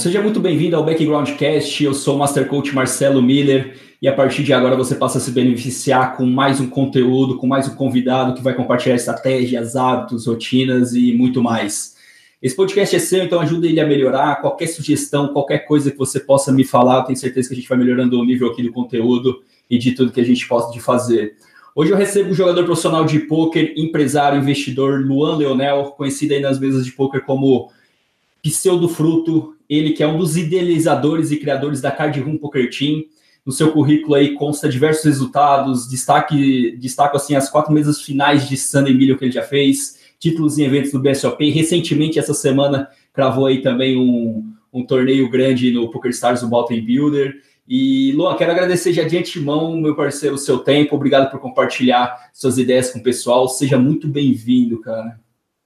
Seja muito bem-vindo ao Backgroundcast. Eu sou o Master Coach Marcelo Miller e a partir de agora você passa a se beneficiar com mais um conteúdo, com mais um convidado que vai compartilhar estratégias, hábitos, rotinas e muito mais. Esse podcast é seu, então ajuda ele a melhorar. Qualquer sugestão, qualquer coisa que você possa me falar, eu tenho certeza que a gente vai melhorando o nível aqui do conteúdo e de tudo que a gente possa de fazer. Hoje eu recebo o jogador profissional de pôquer, empresário, investidor Luan Leonel, conhecido aí nas mesas de pôquer como Pseudo Fruto, ele que é um dos idealizadores e criadores da Card Room Poker Team. No seu currículo aí consta diversos resultados, destaque, destaco assim as quatro mesas finais de Sunday Million que ele já fez, títulos em eventos do BSOP. Recentemente, essa semana, cravou aí também um, um torneio grande no Poker Stars do Baltimore Builder. E, Luan, quero agradecer já de antemão, meu parceiro, o seu tempo. Obrigado por compartilhar suas ideias com o pessoal. Seja muito bem-vindo, cara.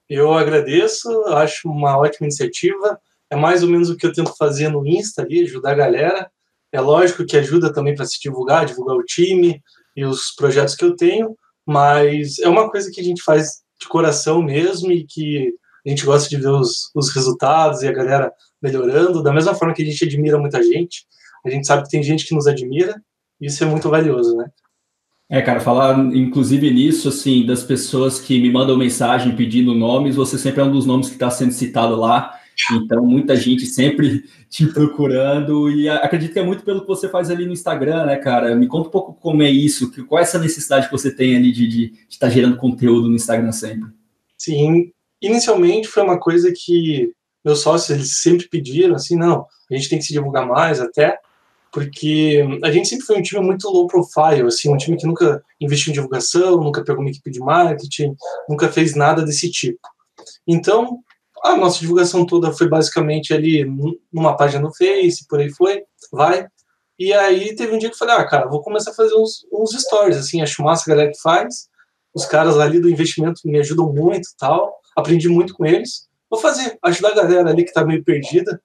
Eu agradeço, acho uma ótima iniciativa. É mais ou menos o que eu tento fazer no Insta ali, ajudar a galera. É lógico que ajuda também para se divulgar, divulgar o time e os projetos que eu tenho, mas é uma coisa que a gente faz de coração mesmo e que a gente gosta de ver os, os resultados e a galera melhorando, da mesma forma que a gente admira muita gente. A gente sabe que tem gente que nos admira, e isso é muito valioso, né? É, cara, falar inclusive nisso, assim, das pessoas que me mandam mensagem pedindo nomes, você sempre é um dos nomes que está sendo citado lá. Então, muita gente sempre te procurando e acredito que é muito pelo que você faz ali no Instagram, né, cara? Me conta um pouco como é isso, qual é essa necessidade que você tem ali de estar tá gerando conteúdo no Instagram sempre. Sim, inicialmente foi uma coisa que meus sócios eles sempre pediram, assim, não, a gente tem que se divulgar mais até, porque a gente sempre foi um time muito low profile, assim, um time que nunca investiu em divulgação, nunca pegou uma equipe de marketing, nunca fez nada desse tipo. Então, a nossa divulgação toda foi basicamente ali numa página no Face, por aí foi, vai. E aí teve um dia que eu falei, ah, cara, vou começar a fazer uns, uns stories, assim, acho massa a galera que faz. Os caras ali do investimento me ajudam muito tal, aprendi muito com eles. Vou fazer, ajudar a galera ali que tá meio perdida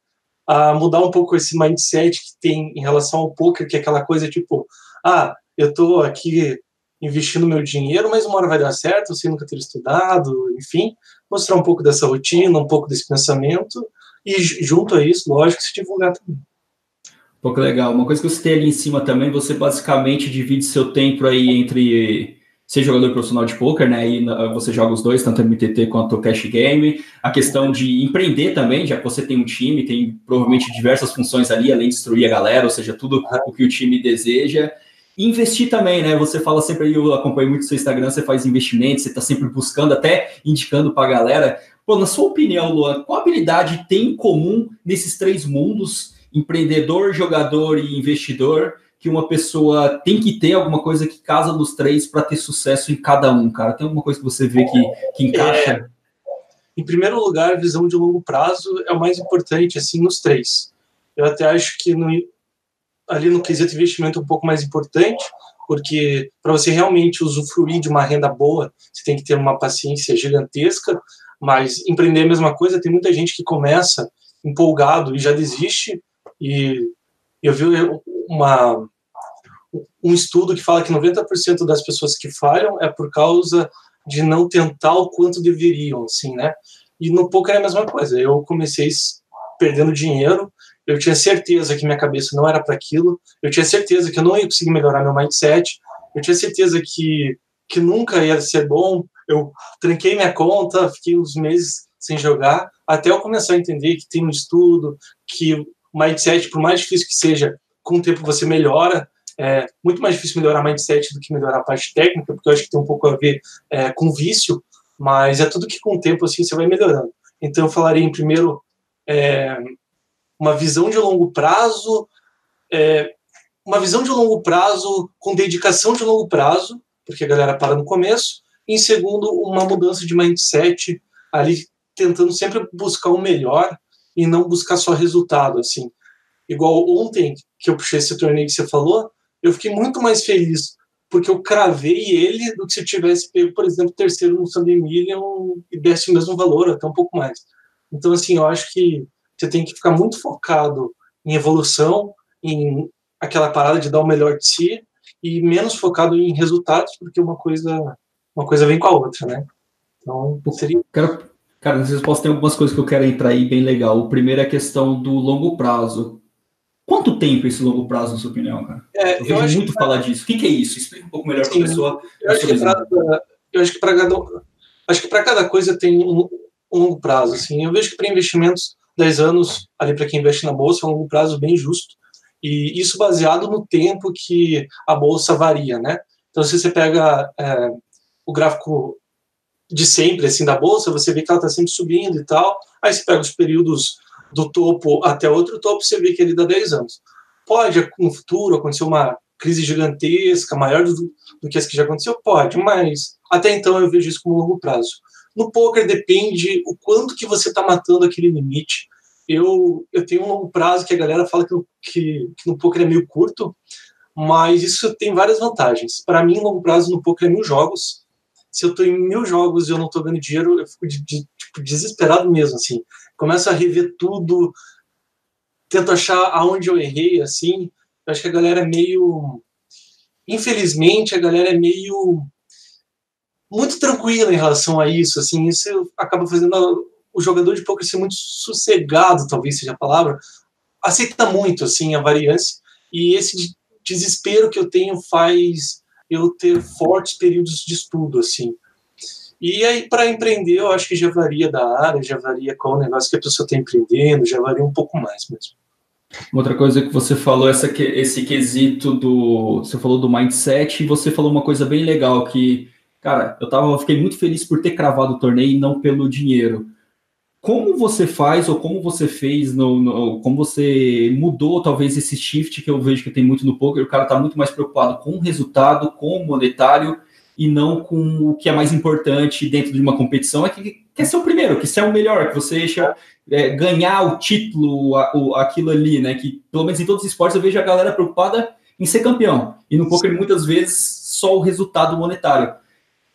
a mudar um pouco esse mindset que tem em relação ao poker, que é aquela coisa tipo, ah, eu estou aqui investindo meu dinheiro, mas uma hora vai dar certo, sem nunca ter estudado, enfim, mostrar um pouco dessa rotina, um pouco desse pensamento, e junto a isso, lógico, se divulgar também. Um pouco legal. Uma coisa que eu citei ali em cima também, você basicamente divide seu tempo aí entre ser jogador profissional de poker, né? E você joga os dois, tanto MTT quanto o Cash Game. A questão de empreender também, já que você tem um time, tem provavelmente diversas funções ali, além de instruir a galera, ou seja, tudo o que o time deseja. Investir também, né? Você fala sempre eu acompanho muito seu Instagram, você faz investimentos, você está sempre buscando, até indicando para a galera. Pô, na sua opinião, Luan, qual habilidade tem em comum nesses três mundos, empreendedor, jogador e investidor? que uma pessoa tem que ter alguma coisa que casa nos três para ter sucesso em cada um, cara? Tem alguma coisa que você vê que, que encaixa? É, em primeiro lugar, visão de longo prazo é o mais importante, assim, nos três. Eu até acho que no, ali no quesito investimento um pouco mais importante, porque para você realmente usufruir de uma renda boa, você tem que ter uma paciência gigantesca, mas empreender é a mesma coisa, tem muita gente que começa empolgado e já desiste, e eu vi uma, um estudo que fala que 90% das pessoas que falham é por causa de não tentar o quanto deveriam, assim, né? E no poker é a mesma coisa. Eu comecei perdendo dinheiro, eu tinha certeza que minha cabeça não era para aquilo, eu tinha certeza que eu não ia conseguir melhorar meu mindset, eu tinha certeza que, que nunca ia ser bom, eu tranquei minha conta, fiquei uns meses sem jogar, até eu começar a entender que tem um estudo, que o mindset, por mais difícil que seja, com o tempo você melhora. É muito mais difícil melhorar mindset do que melhorar a parte técnica, porque eu acho que tem um pouco a ver é, com vício, mas é tudo que com o tempo assim você vai melhorando. Então eu falaria em primeiro é, uma visão de longo prazo, é, uma visão de longo prazo com dedicação de longo prazo, porque a galera para no começo. E, em segundo, uma mudança de mindset ali tentando sempre buscar o melhor e não buscar só resultado assim. Igual ontem, que eu puxei esse torneio que você falou, eu fiquei muito mais feliz porque eu cravei ele do que se eu tivesse pego, por exemplo, terceiro no Sunday Million e desse o mesmo valor, até um pouco mais. Então, assim, eu acho que você tem que ficar muito focado em evolução, em aquela parada de dar o melhor de si e menos focado em resultados, porque uma coisa uma coisa vem com a outra, né? Então, seria... Quero Cara, vocês posso ter algumas coisas que eu quero entrar aí bem legal. O primeiro é a questão do longo prazo. Quanto tempo esse longo prazo, na sua opinião, cara? É, eu vejo eu muito que... falar disso. O que, que, é isso? Explica um pouco melhor para a pessoa. Eu acho, pra, eu acho que para cada, acho que cada coisa tem um, um, longo prazo. Assim. Eu vejo que para investimentos, 10 anos, ali para quem investe na bolsa, é um longo prazo bem justo. E isso baseado no tempo que a bolsa varia, né? Então, se você pega é, o gráfico de sempre, assim, da bolsa, você vê que ela está sempre subindo e tal. Aí você pega os períodos do topo até outro topo, você vê que ele dá 10 anos. Pode, no futuro, acontecer uma crise gigantesca, maior do, do que as que já aconteceu? Pode, mas até então eu vejo isso como longo prazo. No poker depende o quanto que você está matando aquele limite. Eu, eu tenho um prazo que a galera fala que, que, que no poker é meio curto, mas isso tem várias vantagens. Para mim, longo prazo no poker é mil jogos se eu estou em mil jogos e eu não estou ganhando dinheiro, eu fico de, de, tipo, desesperado mesmo, assim. Começo a rever tudo, tento achar aonde eu errei, assim. Eu acho que a galera é meio... Infelizmente, a galera é meio... Muito tranquila em relação a isso, assim. Isso acaba fazendo o jogador de poker ser muito sossegado, talvez seja a palavra. Aceita muito, assim, a variância. E esse desespero que eu tenho faz eu ter fortes períodos de estudo, assim. E aí, para empreender, eu acho que já varia da área, já varia qual o negócio que a pessoa está empreendendo, já varia um pouco mais mesmo. Outra coisa que você falou, essa, esse quesito do. Você falou do mindset, e você falou uma coisa bem legal que, cara, eu, tava, fiquei muito feliz por ter cravado o torneio e não pelo dinheiro como você faz ou como você fez, no, no, como você mudou talvez esse shift que eu vejo que tem muito no poker, o cara está muito mais preocupado com o resultado, com o monetário e não com o que é mais importante dentro de uma competição, é que quer ser o primeiro, que ser o melhor, que você deixa é, ganhar o título, a, o, aquilo ali, né? Que pelo menos em todos os esportes eu vejo a galera preocupada em ser campeão. E no poker muitas vezes só o resultado monetário.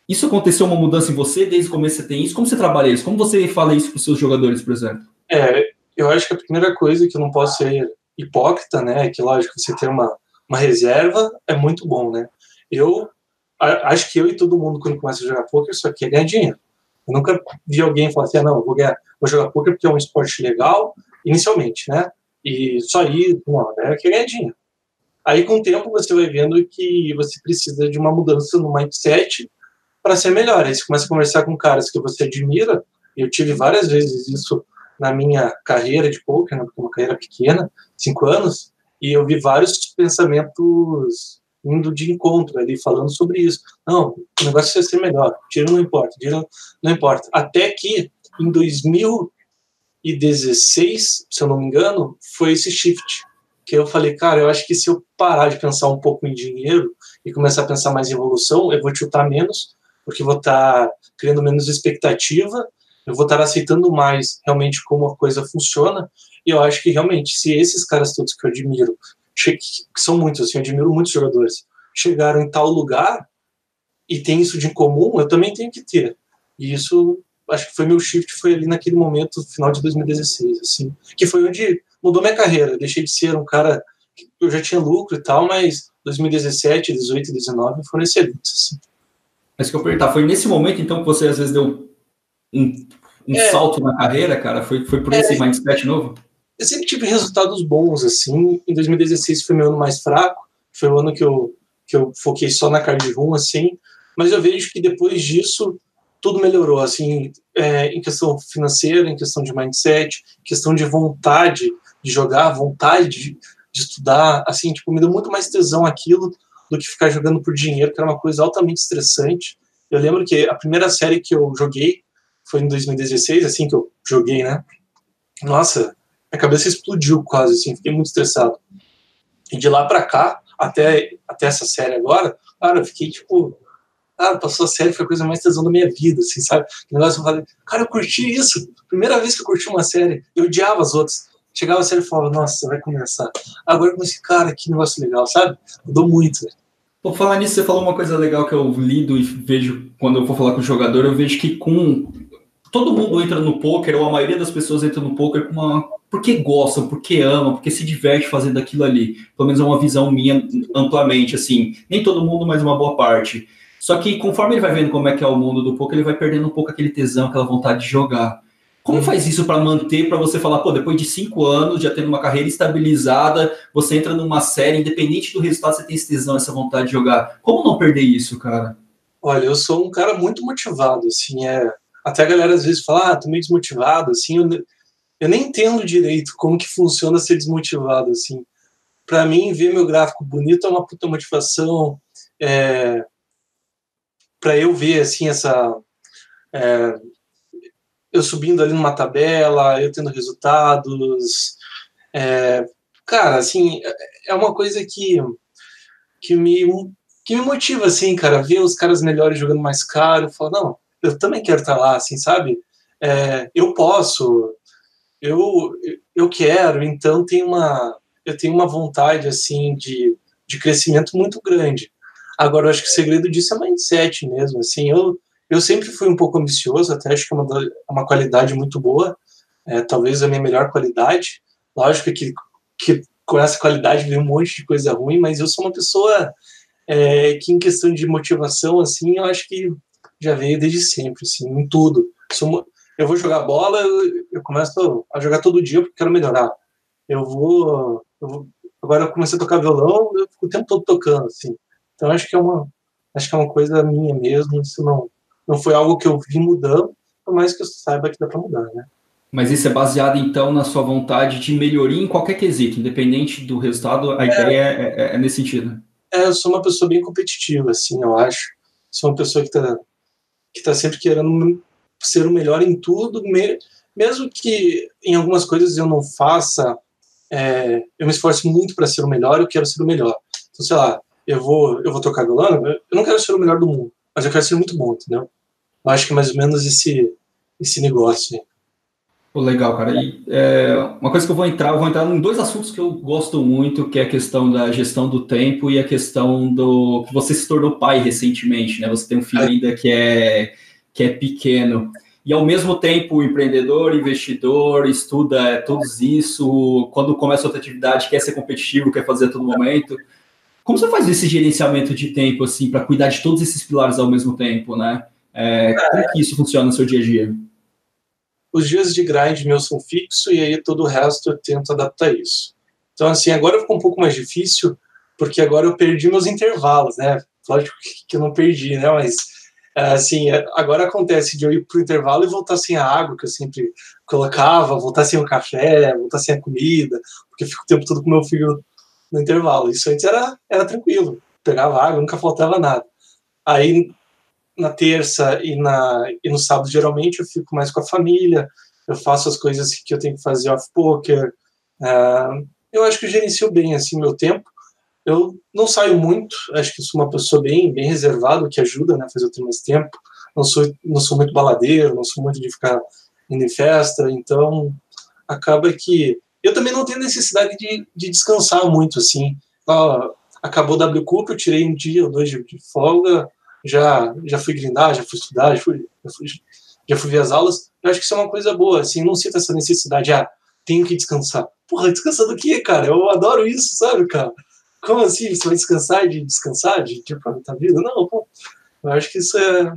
Isso aconteceu uma mudança em você desde o começo você tem isso? Como você trabalha isso? Como você fala isso para os seus jogadores, por exemplo? É, eu acho que a primeira coisa que eu não posso ser hipócrita, né, é que lógico você ter uma, uma reserva é muito bom, né? Eu acho que eu e todo mundo quando começa a jogar poker só quer ganhar dinheiro. Eu nunca vi alguém falar assim, ah, não, vou ganhar, vou jogar poker porque é um esporte legal inicialmente, né? E só aí, não, né, quer ganhar dinheiro. Aí com o tempo você vai vendo que você precisa de uma mudança no mindset para ser melhor. Aí você começa a conversar com caras que você admira, eu tive várias vezes isso na minha carreira de poker, né, é uma carreira pequena, cinco anos, e eu vi vários pensamentos indo de encontro ali, falando sobre isso. Não, o negócio é ser melhor, tiro não importa, tiro não importa. Até que em 2016, se eu não me engano, foi esse shift, que eu falei, cara, eu acho que se eu parar de pensar um pouco em dinheiro e começar a pensar mais em evolução, eu vou chutar menos, porque vou estar tá criando menos expectativa, eu vou estar aceitando mais realmente como a coisa funciona, e eu acho que realmente, se esses caras todos que eu admiro, que são muitos, assim, eu admiro muitos jogadores, chegaram em tal lugar e tem isso de comum, eu também tenho que ter. E isso, acho que foi meu shift, foi ali naquele momento, final de 2016, assim, que foi onde mudou minha carreira. Deixei de ser um cara que eu já tinha lucro e tal, mas 2017, 18 e 19 foram excelentes, assim. Mas que eu perguntar, foi nesse momento então que você às vezes deu um, um é, salto na carreira, cara? Foi, foi por é, esse mindset novo? Eu sempre tive resultados bons, assim. Em 2016 foi meu ano mais fraco, foi o ano que eu, que eu foquei só na card room, assim. Mas eu vejo que depois disso tudo melhorou, assim, é, em questão financeira, em questão de mindset, questão de vontade de jogar, vontade de, de estudar, assim, tipo, me deu muito mais tesão aquilo do que ficar jogando por dinheiro, que era uma coisa altamente estressante. Eu lembro que a primeira série que eu joguei foi em 2016, assim que eu joguei, né? Nossa, minha cabeça explodiu quase, assim, fiquei muito estressado. E de lá para cá, até, até essa série agora, cara, eu fiquei tipo. Ah, passou a série, foi a coisa mais tesão da minha vida, assim, sabe? O negócio eu falei, cara, eu curti isso. Primeira vez que eu curti uma série, eu odiava as outras. Chegava a série e falava, nossa, vai começar. Agora eu comecei, cara, que negócio legal, sabe? Mudou muito, velho. Por falar nisso, você falou uma coisa legal que eu lido e vejo quando eu vou falar com o jogador, eu vejo que com todo mundo entra no poker, ou a maioria das pessoas entra no poker com uma porque gostam, porque amam, porque se diverte fazendo aquilo ali. Pelo menos é uma visão minha amplamente, assim. Nem todo mundo, mas uma boa parte. Só que conforme ele vai vendo como é que é o mundo do poker, ele vai perdendo um pouco aquele tesão, aquela vontade de jogar. Como faz isso para manter, para você falar, pô, depois de cinco anos, já tendo uma carreira estabilizada, você entra numa série, independente do resultado, você tem esse tesão, essa vontade de jogar. Como não perder isso, cara? Olha, eu sou um cara muito motivado, assim, é... Até a galera às vezes fala, ah, tô meio desmotivado, assim, eu, eu nem entendo direito como que funciona ser desmotivado, assim. Para mim, ver meu gráfico bonito é uma puta motivação, é... para eu ver, assim, essa... É eu subindo ali numa tabela, eu tendo resultados. É, cara, assim, é uma coisa que, que, me, que me motiva, assim, cara, ver os caras melhores jogando mais caro, falar, não, eu também quero estar lá, assim, sabe? É, eu posso, eu, eu quero, então tem uma, eu tenho uma vontade, assim, de, de crescimento muito grande. Agora, eu acho que o segredo disso é mindset mesmo, assim, eu eu sempre fui um pouco ambicioso, até acho que é uma, uma qualidade muito boa, é, talvez a minha melhor qualidade. Lógico que, que com essa qualidade vem um monte de coisa ruim, mas eu sou uma pessoa é, que, em questão de motivação, assim, eu acho que já veio desde sempre, assim, em tudo. Sou, eu vou jogar bola, eu começo a jogar todo dia porque quero melhorar. Eu vou, eu vou agora eu comecei a tocar violão, eu fico o tempo todo tocando, assim. Então acho que é uma, acho que é uma coisa minha mesmo, isso não, não foi algo que eu vim mudando, por mais que eu saiba que dá para mudar, né? Mas isso é baseado, então, na sua vontade de melhoria em qualquer quesito, independente do resultado, a é, ideia é, é, é, nesse sentido. É, eu sou uma pessoa bem competitiva, assim, eu acho. Sou uma pessoa que está que tá sempre querendo ser o melhor em tudo, mesmo que em algumas coisas eu não faça, é, eu me esforço muito para ser o melhor, eu quero ser o melhor. Então, sei lá, eu vou, eu vou tocar violão, eu não quero ser o melhor do mundo, mas eu quero ser muito bom, entendeu? Eu acho que é mais ou menos esse, esse negócio. Pô, legal, cara. E, é, uma coisa que eu vou entrar, eu vou entrar em dois assuntos que eu gosto muito, que é a questão da gestão do tempo e a questão do que você se tornou pai recentemente, né? Você tem um filho é. ainda que é que é pequeno e ao mesmo tempo empreendedor, investidor, estuda tudo isso. Quando começa outra atividade, quer ser competitivo, quer fazer a todo momento. Como você faz esse gerenciamento de tempo, assim, para cuidar de todos esses pilares ao mesmo tempo, né? É, como que isso funciona no seu dia a dia? Os dias de grind meus são fixos e aí todo o resto eu tento adaptar isso. Então, assim, agora ficou um pouco mais difícil, porque agora eu perdi meus intervalos, né? Lógico que eu não perdi, né? Mas, assim, agora acontece de eu ir pro intervalo e voltar sem a água que eu sempre colocava, voltar sem o café, voltar sem a comida, porque eu fico o tempo todo com meu filho no intervalo. Isso antes era, era tranquilo, pegava água, nunca faltava nada. Aí na terça e, na, e no sábado, geralmente, eu fico mais com a família, eu faço as coisas que eu tenho que fazer off-poker. Uh, eu acho que eu gerencio bem assim meu tempo. Eu não saio muito, acho que sou uma pessoa bem, bem reservada, o que ajuda né, a fazer eu ter mais tempo. Não sou, não sou muito baladeiro, não sou muito de ficar indo em festa, então acaba que eu também não tenho necessidade de, de descansar muito, assim. acabou o W Cup, eu tirei um dia ou dois de, de, folga, já, já fui grindar, já fui estudar, já fui, já fui, já fui ver as aulas. Eu acho que isso é uma coisa boa, assim, não sinto essa necessidade, ah, tenho que descansar. Porra, descansar do quê, cara? Eu adoro isso, sabe, cara? Como assim? Você vai descansar de descansar, de, de aproveitar a vida? Não, pô. Eu acho que isso é,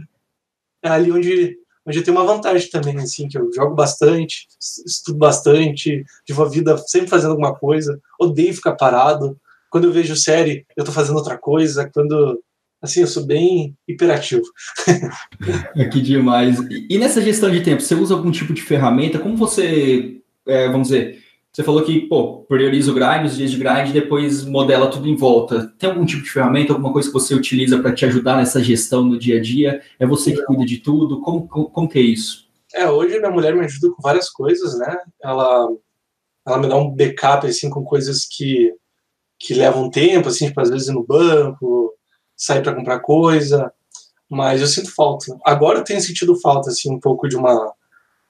é ali onde onde eu tenho uma vantagem também, assim, que eu jogo bastante, estudo bastante, vivo a vida sempre fazendo alguma coisa, odeio ficar parado. Quando eu vejo série, eu tô fazendo outra coisa. Quando. Assim, eu sou bem hiperativo. que demais. E nessa gestão de tempo, você usa algum tipo de ferramenta? Como você, é, vamos dizer, você falou que, pô, prioriza o grind, os dias de grind, depois modela tudo em volta. Tem algum tipo de ferramenta, alguma coisa que você utiliza para te ajudar nessa gestão no dia a dia? É você que cuida de tudo? Como, como, como, que é isso? É, hoje minha mulher me ajuda com várias coisas, né? Ela, ela me dá um backup, assim, com coisas que, que levam tempo, assim, tipo, às vezes ir no banco, sair para comprar coisa, mas eu sinto falta. Agora eu tenho sentido falta, assim, um pouco de uma,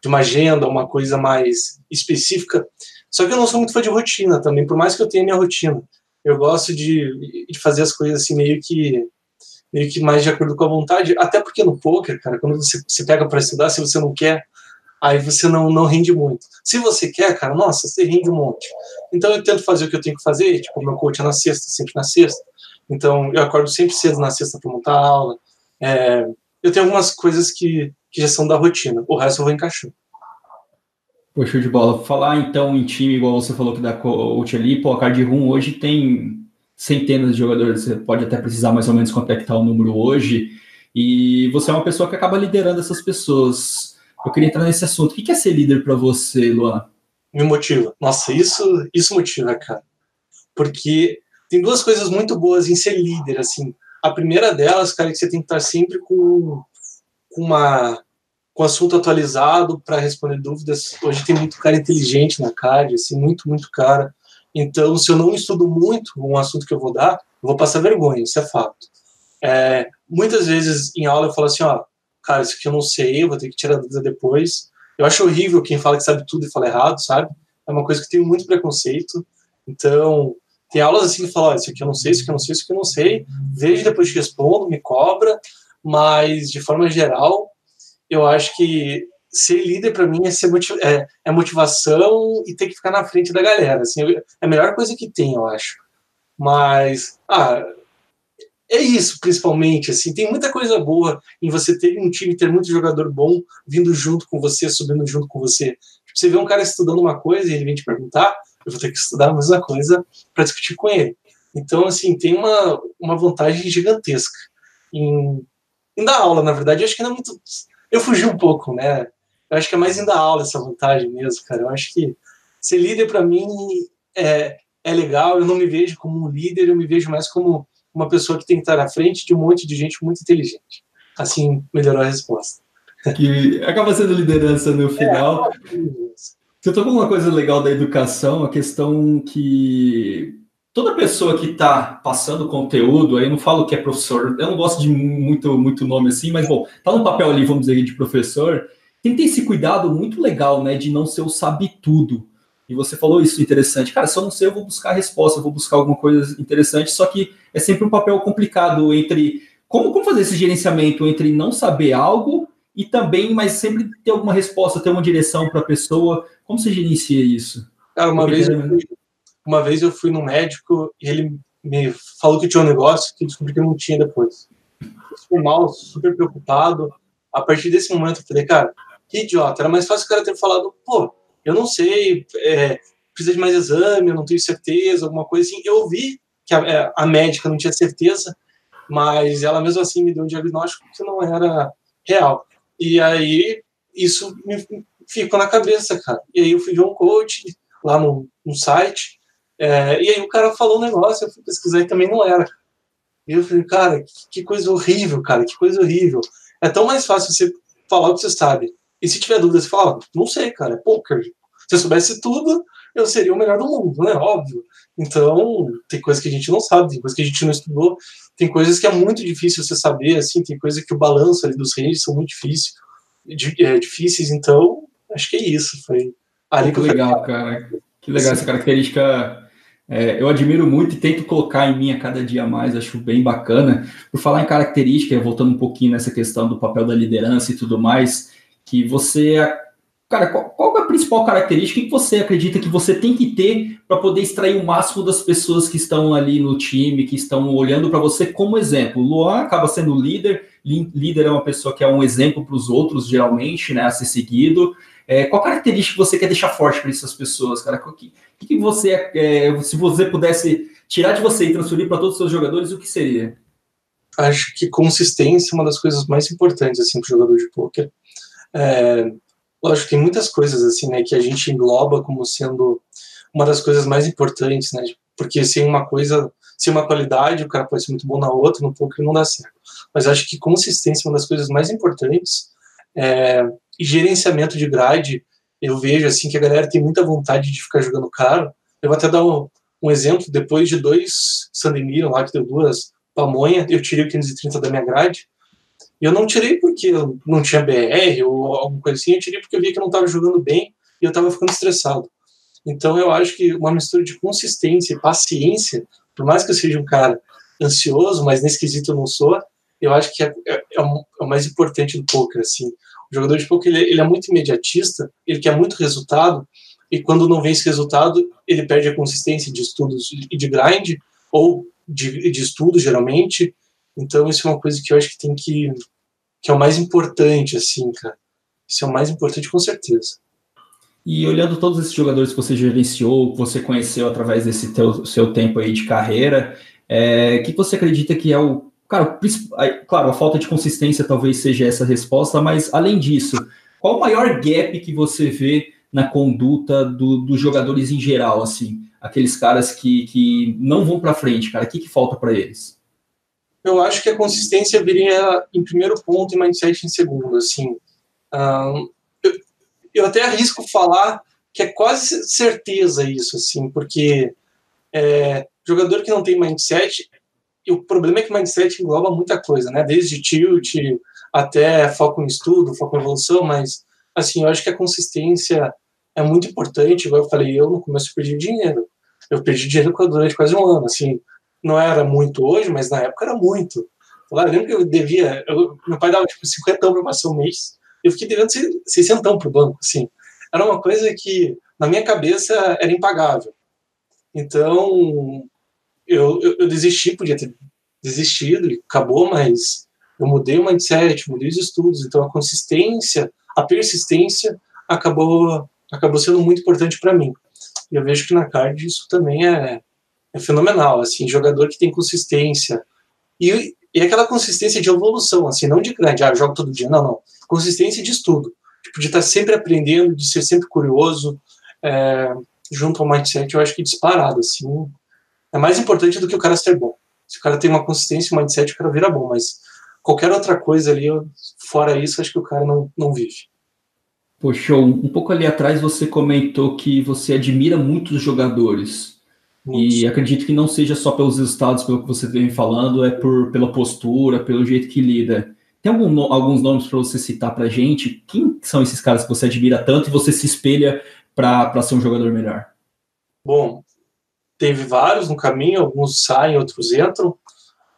de uma agenda, uma coisa mais específica, só que eu não sou muito fã de rotina também, por mais que eu tenha minha rotina. Eu gosto de, de fazer as coisas assim meio que meio que mais de acordo com a vontade, até porque no poker, cara, quando você, você pega para estudar, se você não quer, aí você não, não rende muito. Se você quer, cara, nossa, você rende um monte. Então eu tento fazer o que eu tenho que fazer, tipo, meu coach é na sexta, sempre na sexta. Então eu acordo sempre cedo na sexta para montar a aula. É, eu tenho algumas coisas que, que já são da rotina, o resto eu vou encaixando. Poxa, de bola. Falar então em time, igual você falou que da coach ali, pô, a Card Room hoje tem centenas de jogadores, você pode até precisar mais ou menos quanto é que tá o número hoje, e você é uma pessoa que acaba liderando essas pessoas. Eu queria entrar nesse assunto. O que é ser líder para você, Luan? Me motiva. Nossa, isso, isso motiva, cara. Porque tem duas coisas muito boas em ser líder, assim. A primeira delas, cara, é que você tem que estar sempre com, com uma com assunto atualizado para responder dúvidas. Hoje tem muito cara inteligente na CAD, assim, muito, muito cara. Então, se eu não estudo muito um assunto que eu vou dar, eu vou passar vergonha, isso é fato. É, muitas vezes em aula eu falo assim, ó, cara, isso aqui eu não sei, eu vou ter que tirar dúvida depois. Eu acho horrível quem fala que sabe tudo e fala errado, sabe? É uma coisa que tenho muito preconceito. Então, tem aulas assim que falam, ó, isso aqui eu não sei, isso aqui eu não sei, isso aqui eu não sei. Vejo depois que respondo, me cobra, mas de forma geral, eu acho que ser líder para mim é, ser é, é, motivação e ter que ficar na frente da galera. Assim, é a melhor coisa que tem, eu acho. Mas, ah, é isso, principalmente. Assim, tem muita coisa boa em você ter um time, ter muito jogador bom vindo junto com você, subindo junto com você. Tipo, você vê um cara estudando uma coisa e ele vem te perguntar, eu vou ter que estudar a mesma coisa para discutir com ele. Então, assim, tem uma, uma vantagem gigantesca em, em dar aula, na verdade. Eu acho que não é muito. Eu fugi um pouco, né? Eu acho que é mais dar aula essa vantagem mesmo, cara. Eu acho que ser líder, para mim, é, é legal. Eu não me vejo como um líder, eu me vejo mais como uma pessoa que tem que estar à frente de um monte de gente muito inteligente. Assim, melhorou a resposta. Que acaba sendo liderança no final. É, você tocou uma coisa legal da educação, a questão que toda pessoa que está passando conteúdo, aí eu não falo que é professor, eu não gosto de muito, muito nome assim, mas bom, tá no papel ali, vamos dizer, de professor, tem que ter esse cuidado muito legal, né, de não ser o sabe tudo. E você falou isso interessante. Cara, se eu não sei, eu vou buscar a resposta, eu vou buscar alguma coisa interessante, só que é sempre um papel complicado entre como, como fazer esse gerenciamento entre não saber algo e também, mas sempre ter alguma resposta, ter uma direção para a pessoa. Como você gerencia isso? Cara, uma vez, eu fui, uma vez eu fui no médico e ele me falou que tinha um negócio que descobri que não tinha depois. fiquei mal, super preocupado. A partir desse momento eu falei, cara, que idiota. Era mais fácil o cara ter falado, pô, eu não sei, é, precisa de mais exame, eu não tenho certeza, alguma coisa assim. Eu vi que a, é, a médica não tinha certeza, mas ela mesmo assim me deu um diagnóstico que não era real. E aí isso me ficou na cabeça, cara. E aí eu fui ver um coach lá no, no site, é, e aí o cara falou um negócio, eu fui pesquisar e também não era. E eu falei, cara, que, que coisa horrível, cara, que coisa horrível. É tão mais fácil você falar o que você sabe e se tiver dúvida, você fala, não sei, cara, é poker. Se eu soubesse tudo, eu seria o melhor do mundo, né? Óbvio. Então, tem coisas que a gente não sabe, tem coisas que a gente não estudou, tem coisas que é muito difícil você saber, assim, tem coisas que o balanço ali dos reis são muito difícil, é, difíceis, então, acho que é isso. Foi ali que, que legal, cara. Que legal essa característica. É, eu admiro muito e tento colocar em mim a cada dia mais, acho bem bacana. Por falar em característica, voltando um pouquinho nessa questão do papel da liderança e tudo mais, que você. Cara, qual, qual é a principal característica que você acredita que você tem que ter para poder extrair o máximo das pessoas que estão ali no time, que estão olhando para você como exemplo? O Luan acaba sendo líder, líder é uma pessoa que é um exemplo para os outros, geralmente, né, a ser seguido. É, qual característica você quer deixar forte para essas pessoas, cara? O que, que você, é, se você pudesse tirar de você e transferir para todos os seus jogadores, o que seria? Acho que consistência é uma das coisas mais importantes assim para o jogador de poker. É, lógico, tem muitas coisas assim, né, que a gente engloba como sendo uma das coisas mais importantes, né, porque se uma coisa, se uma qualidade, o cara pode ser muito bom na outra, no pouco não dá certo. Mas acho que consistência é uma das coisas mais importantes. É, e gerenciamento de grade, eu vejo assim que a galera tem muita vontade de ficar jogando caro. Eu vou até dar um, um exemplo, depois de dois Sandemir lá, que deu duas pamonha, eu tirei o 530 da minha grade, e eu não tirei porque eu não tinha BR ou alguma coisa assim, eu tirei porque eu vi que eu não estava jogando bem e eu estava ficando estressado. Então eu acho que uma mistura de consistência e paciência, por mais que eu seja um cara ansioso, mas nesse quesito eu não sou, eu acho que é, é, é, o, é mais importante do poker. Assim. O jogador de poker ele, ele, é muito imediatista, ele quer muito resultado, e quando não vem esse resultado, ele perde a consistência de estudos e de grind, ou de, de estudo, geralmente, Então, isso é uma coisa que eu acho que tem que. que é o mais importante, assim, cara. Isso é o mais importante, com certeza. E olhando todos esses jogadores que você gerenciou, que você conheceu através desse teu, seu tempo aí de carreira, é, que você acredita que é o. Cara, claro, a falta de consistência talvez seja essa resposta, mas além disso, qual o maior gap que você vê na conduta do, dos jogadores em geral, assim? Aqueles caras que, que não vão para frente, cara, o que, que falta para eles? Eu acho que a consistência viria em primeiro ponto e mindset em segundo, assim. Eu, eu, até arrisco falar que é quase certeza isso, assim, porque é, jogador que não tem mindset, e o problema é que mindset engloba muita coisa, né? Desde tilt até foco em estudo, foco em evolução, mas assim, eu acho que a consistência é muito importante. Igual eu falei, eu no começo perdi dinheiro. Eu perdi dinheiro durante quase um ano. Assim, não era muito hoje, mas na época era muito. Eu lembro que eu devia. Eu, meu pai dava tipo 50 para passar um mês. Eu fiquei devendo 600 para o banco. Assim, era uma coisa que na minha cabeça era impagável. Então, eu, eu, eu desisti, podia ter desistido acabou, mas eu mudei o mindset, mudei os estudos. Então, a consistência, a persistência acabou acabou sendo muito importante para mim. E eu vejo que na card isso também é, é fenomenal, assim, jogador que tem consistência. E, e aquela consistência de evolução, assim, não de grande, ah, jogo todo dia, não, não. Consistência de estudo. Tipo, de estar tá sempre aprendendo, de ser sempre curioso, é, junto ao mindset, eu acho que disparado, assim, é mais importante do que o cara ser bom. Se o cara tem uma consistência, um mindset, o cara vira bom, mas qualquer outra coisa ali, fora isso, acho que o cara não, não vive. Poxa, um pouco ali atrás você comentou que você admira muitos jogadores. E acredito que não seja só pelos resultados, pelo que você vem falando, é por, pela postura, pelo jeito que lida. Tem algum, alguns nomes para você citar para gente? Quem são esses caras que você admira tanto e você se espelha para ser um jogador melhor? Bom, teve vários no caminho, alguns saem, outros entram.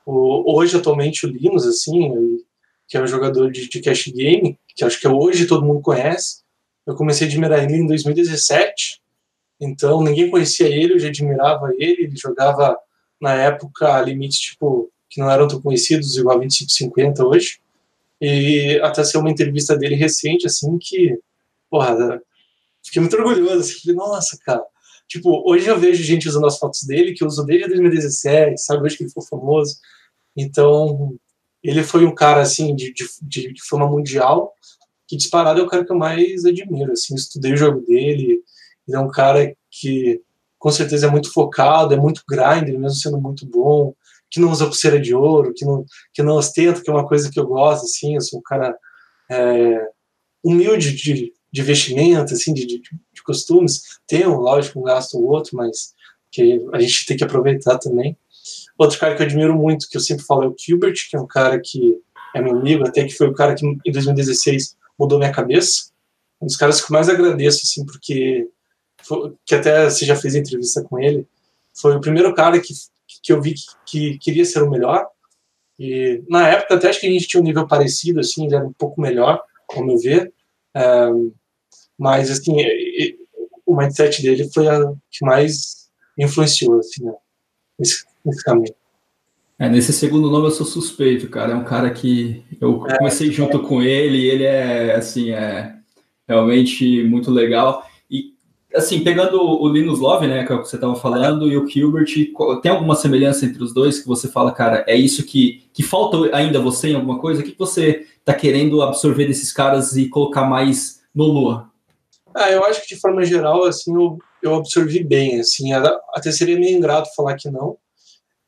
O, hoje, atualmente, o Linus, assim, que é um jogador de, de cash game, que acho que hoje todo mundo conhece. Eu comecei a admirar ele em 2017, então ninguém conhecia ele, eu já admirava ele. Ele jogava na época limites tipo que não eram tão conhecidos, igual a 25-50 hoje. E até ser uma entrevista dele recente, assim, que, porra, fiquei muito orgulhoso. Assim, falei, nossa, cara. Tipo, hoje eu vejo gente usando as fotos dele, que eu uso desde 2017, sabe? Hoje que ele ficou famoso. Então, ele foi um cara assim de, de, de, fama mundial que disparado é o cara que eu mais admiro assim estudei o jogo dele ele é um cara que com certeza é muito focado é muito grinder mesmo sendo muito bom que não usa pulseira de ouro que não que não ostenta que é uma coisa que eu gosto assim eu sou um cara é, humilde de, de vestimenta assim de, de, de costumes tenho lógico um gasto ou outro mas que a gente tem que aproveitar também Outro cara que eu admiro muito, que eu sempre falo, é o Gilbert, que é um cara que é meu amigo, até que foi o cara que em 2016 mudou minha cabeça. Um dos caras que eu mais agradeço, assim, porque foi, que até você já fez entrevista com ele, foi o primeiro cara que, que eu vi que, que queria ser o melhor. E na época até acho que a gente tinha um nível parecido, assim, ele era um pouco melhor, ao meu ver. Mas, assim, o mindset dele foi a que mais influenciou, assim, né? Esse, nesse caminho. É, nesse segundo nome eu sou suspeito, cara. É um cara que eu é, comecei junto é. com ele, e ele é assim, é realmente muito legal. E assim, pegando o Linus Love, né, que é o que você estava falando, e o Gilbert, tem alguma semelhança entre os dois que você fala, cara, é isso que, que falta ainda você em alguma coisa? O que você está querendo absorver desses caras e colocar mais no Lua? Ah, eu acho que de forma geral, assim, eu, eu absorvi bem, assim, até seria meio ingrato falar que não,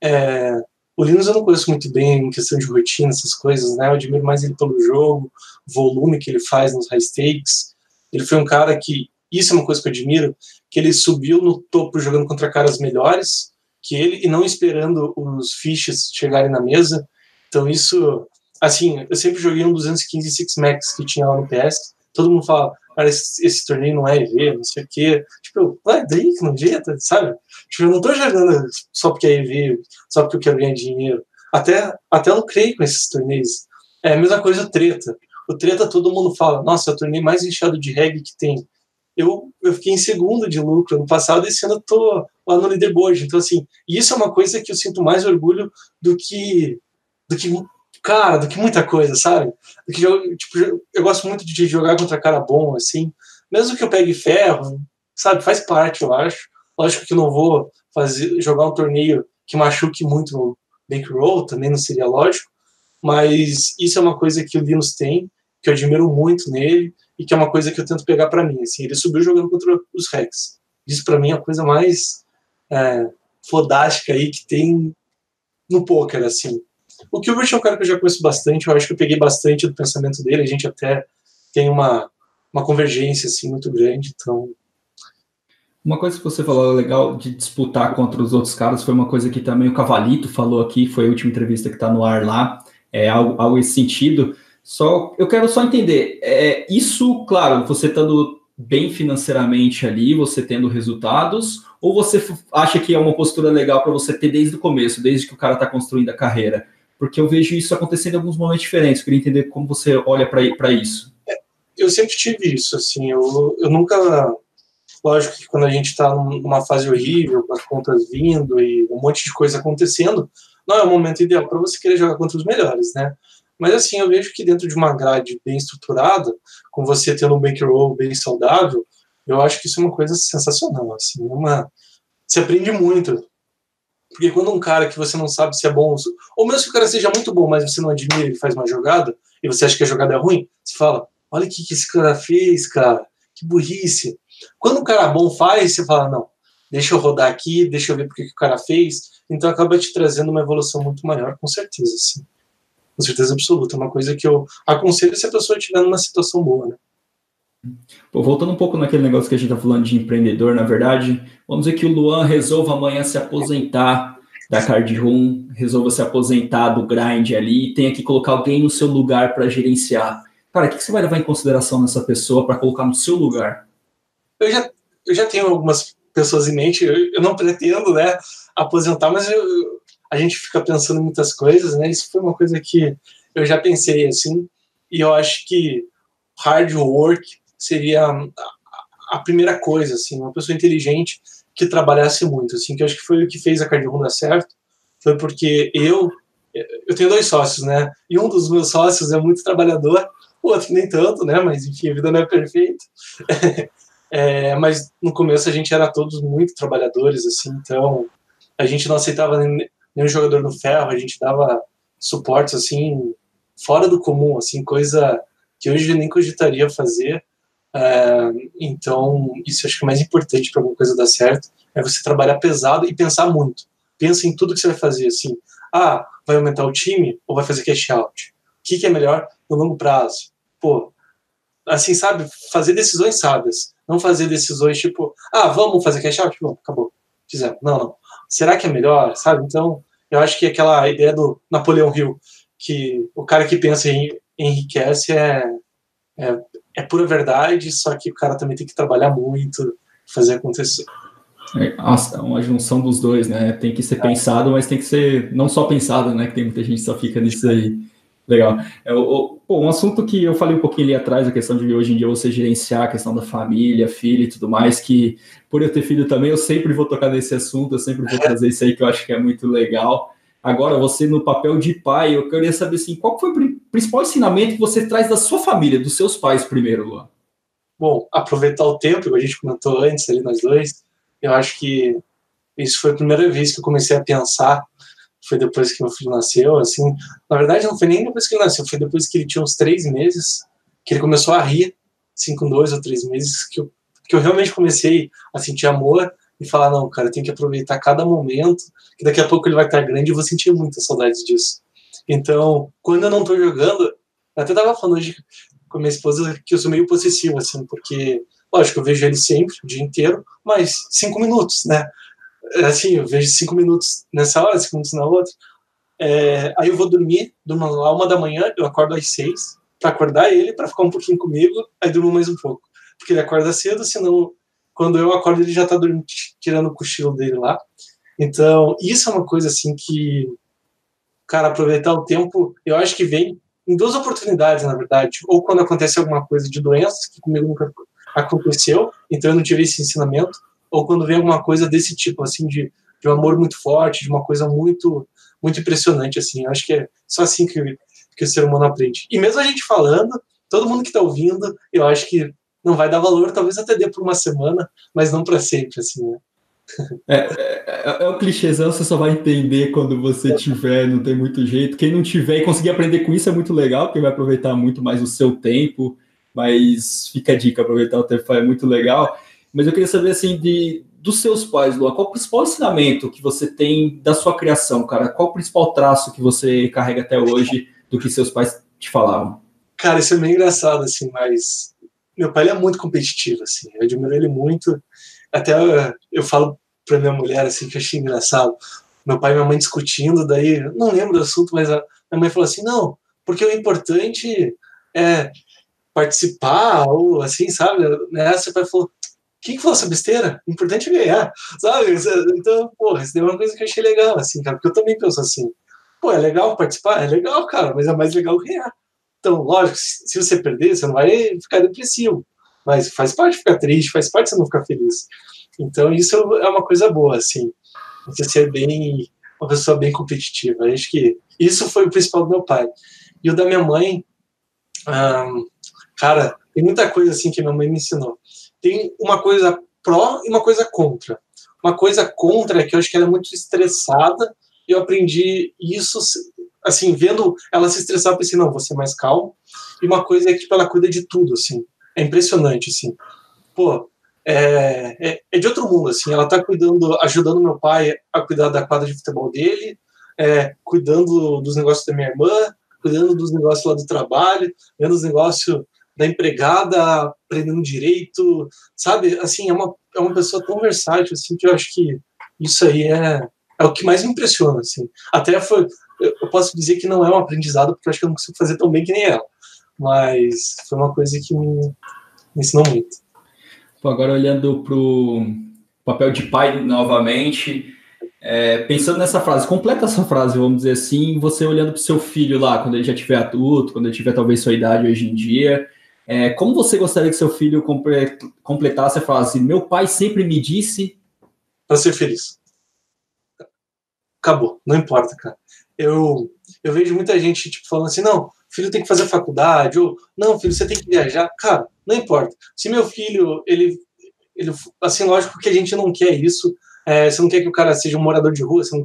é, o Linus eu não conheço muito bem em questão de rotina, essas coisas, né? Eu admiro mais ele pelo jogo, volume que ele faz nos high stakes. Ele foi um cara que, isso é uma coisa que eu admiro, que ele subiu no topo jogando contra caras melhores que ele e não esperando os fiches chegarem na mesa. Então isso, assim, eu sempre joguei um 215 Six Max que tinha lá no PS. Todo mundo fala, cara, esse, esse, torneio não é EV, não sei o quê. Tipo, vai daí que não adianta, sabe? Tipo, eu não tô jogando só porque é EV, só porque eu quero ganhar dinheiro. Até, até creio com esses torneios. É a mesma coisa o Treta. O Treta todo mundo fala, nossa, é o torneio mais inchado de reggae que tem. Eu, eu fiquei em segundo de lucro ano passado, esse ano eu tô lá no leaderboard. Então, assim, isso é uma coisa que eu sinto mais orgulho do que do que cara, do que muita coisa, sabe? Do que, tipo, eu gosto muito de jogar contra cara bom, assim. Mesmo que eu pegue ferro, sabe? Faz parte, eu acho. Lógico que eu não vou fazer, jogar um torneio que machuque muito no bankroll, também não seria lógico. Mas isso é uma coisa que o Linus tem, que eu admiro muito nele, e que é uma coisa que eu tento pegar para mim. Assim, ele subiu jogando contra os Rex. Isso para mim é a coisa mais é, fodástica aí que tem no poker, assim. O Gilbert é um cara que eu já conheço bastante, eu acho que eu peguei bastante do pensamento dele, a gente até tem uma, uma convergência assim muito grande, então uma coisa que você falou legal de disputar contra os outros caras foi uma coisa que também o Cavalito falou aqui, foi a última entrevista que está no ar lá, é algo, algo esse sentido. Só eu quero só entender, é, isso, claro, você estando bem financeiramente ali, você tendo resultados, ou você acha que é uma postura legal para você ter desde o começo, desde que o cara está construindo a carreira? Porque eu vejo isso acontecendo em alguns momentos diferentes. Eu queria entender como você olha para isso. É, eu sempre tive isso, assim, eu, eu nunca. Lógico que quando a gente está numa fase horrível, com as contas vindo e um monte de coisa acontecendo, não é o momento ideal para você querer jogar contra os melhores, né? Mas assim, eu vejo que dentro de uma grade bem estruturada, com você tendo um bankroll bem saudável, eu acho que isso é uma coisa sensacional, assim, uma você aprende muito. Porque quando um cara que você não sabe se é bom, ou mesmo que o cara seja muito bom, mas você não admira ele faz uma jogada, e você acha que a jogada é ruim, você fala: olha o que, que esse cara fez, cara, que burrice. Quando um cara bom faz, você fala: não, deixa eu rodar aqui, deixa eu ver porque que o cara fez. Então acaba te trazendo uma evolução muito maior, com certeza, sim. Com certeza absoluta. É uma coisa que eu aconselho se a pessoa estiver numa situação boa, né? Pô, voltando um pouco naquele negócio que a gente está falando de empreendedor, na verdade, vamos dizer que o Luan resolva amanhã se aposentar da Card Room, resolva se aposentar do grind ali e tenha que colocar alguém no seu lugar para gerenciar. Cara, o que você vai levar em consideração nessa pessoa para colocar no seu lugar? Eu já, eu já tenho algumas pessoas em mente, eu, eu não pretendo né, aposentar, mas eu, a gente fica pensando em muitas coisas, né? Isso foi uma coisa que eu já pensei assim, e eu acho que hard work seria a, primeira coisa, assim, uma pessoa inteligente que trabalhasse muito, assim, que eu acho que foi o que fez a Cardio dar certo, foi porque eu, eu tenho dois sócios, né, e um dos meus sócios é muito trabalhador, o outro nem tanto, né, mas enfim, a vida não é perfeita, é, mas no começo a gente era todos muito trabalhadores, assim, então a gente não aceitava nenhum jogador no ferro, a gente dava suportes, assim, fora do comum, assim, coisa que hoje eu nem cogitaria fazer, então, isso acho que é mais importante para alguma coisa dar certo é você trabalhar pesado e pensar muito. Pensa em tudo que você vai fazer, assim. Ah, vai aumentar o time ou vai fazer cash out? O que, que é melhor no longo prazo? Pô, assim, sabe? Fazer decisões sábias. Não fazer decisões tipo, ah, vamos fazer cash out? Bom, acabou. Fizemos. Não, não. Será que é melhor, sabe? Então, eu acho que aquela ideia do Napoleão Hill, que o cara que pensa em enriquece é, é é pura verdade, só que o cara também tem que trabalhar muito, fazer acontecer. É uma junção dos dois, né? Tem que ser é. pensado, mas tem que ser não só pensado, né? Que tem muita gente que só fica nisso aí. Legal. É, o, pô, um assunto que eu falei um pouquinho ali atrás, a questão de hoje em dia você gerenciar a questão da família, filho e tudo mais, que por eu ter filho também, eu sempre vou tocar nesse assunto, eu sempre vou trazer isso aí que eu acho que é muito legal. Agora, você no papel de pai, eu queria saber assim, qual foi o principal ensinamento que você traz da sua família, dos seus pais primeiro, Luan? Bom, aproveitar o tempo, como a gente comentou antes ali nós dois, eu acho que isso foi a primeira vez que eu comecei a pensar, foi depois que meu filho nasceu, assim, na verdade não foi nem depois que ele nasceu, foi depois que ele tinha uns três meses, que ele começou a rir, assim, com dois ou três meses, que eu, que eu realmente comecei a sentir amor e falar, não, cara, tem que aproveitar cada momento, que daqui a pouco ele vai estar grande e eu vou sentir muita saudade disso. Então, quando eu não tô jogando, eu até tava falando hoje com a minha esposa que eu sou meio possessivo, assim, porque, lógico, eu vejo ele sempre, o dia inteiro, mas cinco minutos, né? É assim, eu vejo cinco minutos nessa hora, cinco minutos na outra. É, aí eu vou dormir, durmo lá uma da manhã, eu acordo às seis, para acordar ele, para ficar um pouquinho comigo, aí durmo mais um pouco. Porque ele acorda cedo, senão quando eu acordo ele já tá dormindo, tirando o cochilo dele lá. Então, isso é uma coisa assim que, cara, aproveitar o tempo, eu acho que vem em duas oportunidades, na verdade. Ou quando acontece alguma coisa de doenças, que comigo nunca aconteceu, então eu não tive esse ensinamento, ou quando vem alguma coisa desse tipo, assim, de, de um amor muito forte, de uma coisa muito muito impressionante, assim. Eu acho que é só assim que, que o ser humano aprende. E mesmo a gente falando, todo mundo que está ouvindo, eu acho que não vai dar valor, talvez até dê por uma semana, mas não para sempre, assim, né? É, é, é, é, o clichêzão, você só vai entender quando você tiver, não tem muito jeito. Quem não tiver e conseguir aprender com isso é muito legal, porque vai aproveitar muito mais o seu tempo, mas fica a dica, aproveitar o tempo é muito legal. Mas eu queria saber, assim, de, dos seus pais, Luan, qual o principal ensinamento que você tem da sua criação, cara? Qual o principal traço que você carrega até hoje do que seus pais te falavam? Cara, isso é meio engraçado, assim, mas meu pai é muito competitivo, assim, eu admiro ele muito. Até eu, eu falo pra minha mulher, assim, que eu achei engraçado. Meu pai e minha mãe discutindo, daí, não lembro do assunto, mas a minha mãe falou assim: não, porque o importante é participar, ou assim, sabe? Nessa, o pai falou: quem que falou essa besteira? O importante é ganhar, sabe? Então, porra, isso é uma coisa que eu achei legal, assim, cara, porque eu também penso assim: pô, é legal participar? É legal, cara, mas é mais legal ganhar. Então, lógico, se você perder, você não vai ficar depressivo, mas faz parte ficar triste, faz parte você não ficar feliz. Então, isso é uma coisa boa, assim, você ser bem, uma pessoa bem competitiva. Acho que isso foi o principal do meu pai. E o da minha mãe, hum, cara, tem muita coisa assim que minha mãe me ensinou. Tem uma coisa pró e uma coisa contra. Uma coisa contra é que eu acho que ela é muito estressada eu aprendi isso, assim, vendo ela se estressar, eu pensei, não, vou ser mais calmo. E uma coisa é que, tipo, ela cuida de tudo, assim. É impressionante, assim. Pô, é, é, é, de outro mundo, assim. Ela está cuidando, ajudando meu pai a cuidar da quadra de futebol dele, é, cuidando dos negócios da minha irmã, cuidando dos negócios lá do trabalho, vendo os negócios da empregada, aprendendo direito, sabe? Assim, é uma, é uma pessoa tão versátil, assim, que eu acho que isso aí é, é o que mais me impressiona, assim. Até foi, eu posso dizer que não é um aprendizado, porque eu acho que eu não consigo fazer tão bem que nem ela, mas foi uma coisa que me, me ensinou muito. Agora olhando para o papel de pai novamente, é, pensando nessa frase, completa essa frase, vamos dizer assim, você olhando para o seu filho lá, quando ele já tiver adulto, quando ele tiver talvez sua idade hoje em dia, é, como você gostaria que seu filho completasse a frase? Meu pai sempre me disse. Para ser feliz. Acabou, não importa, cara. Eu, eu vejo muita gente tipo, falando assim: não, filho tem que fazer faculdade, ou não, filho, você tem que viajar. Cara, não importa. Se meu filho, ele, ele assim, lógico que a gente não quer isso. É, você não quer que o cara seja um morador de rua. Você, não,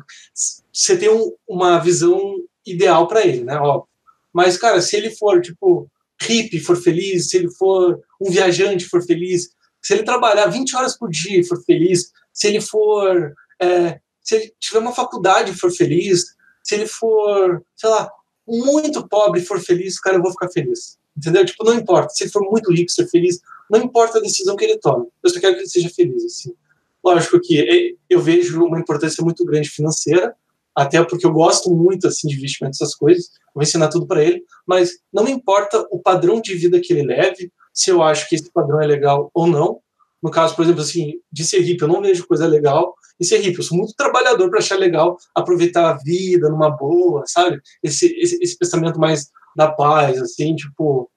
você tem um, uma visão ideal para ele, né? Óbvio. Mas, cara, se ele for, tipo, hippie, for feliz, se ele for um viajante, for feliz, se ele trabalhar 20 horas por dia for feliz, se ele for. É, se ele tiver uma faculdade for feliz, se ele for, sei lá, muito pobre e for feliz, cara, eu vou ficar feliz. Entendeu? Tipo, não importa. Se ele for muito rico, ser feliz, não importa a decisão que ele tome. Eu só quero que ele seja feliz, assim. Lógico que é, eu vejo uma importância muito grande financeira, até porque eu gosto muito, assim, de investimento, essas coisas. Vou ensinar tudo para ele, mas não importa o padrão de vida que ele leve, se eu acho que esse padrão é legal ou não. No caso, por exemplo, assim, de ser hippie, eu não vejo coisa legal em ser hippie. Eu sou muito trabalhador para achar legal aproveitar a vida numa boa, sabe? Esse, esse, esse pensamento mais da paz, assim, tipo,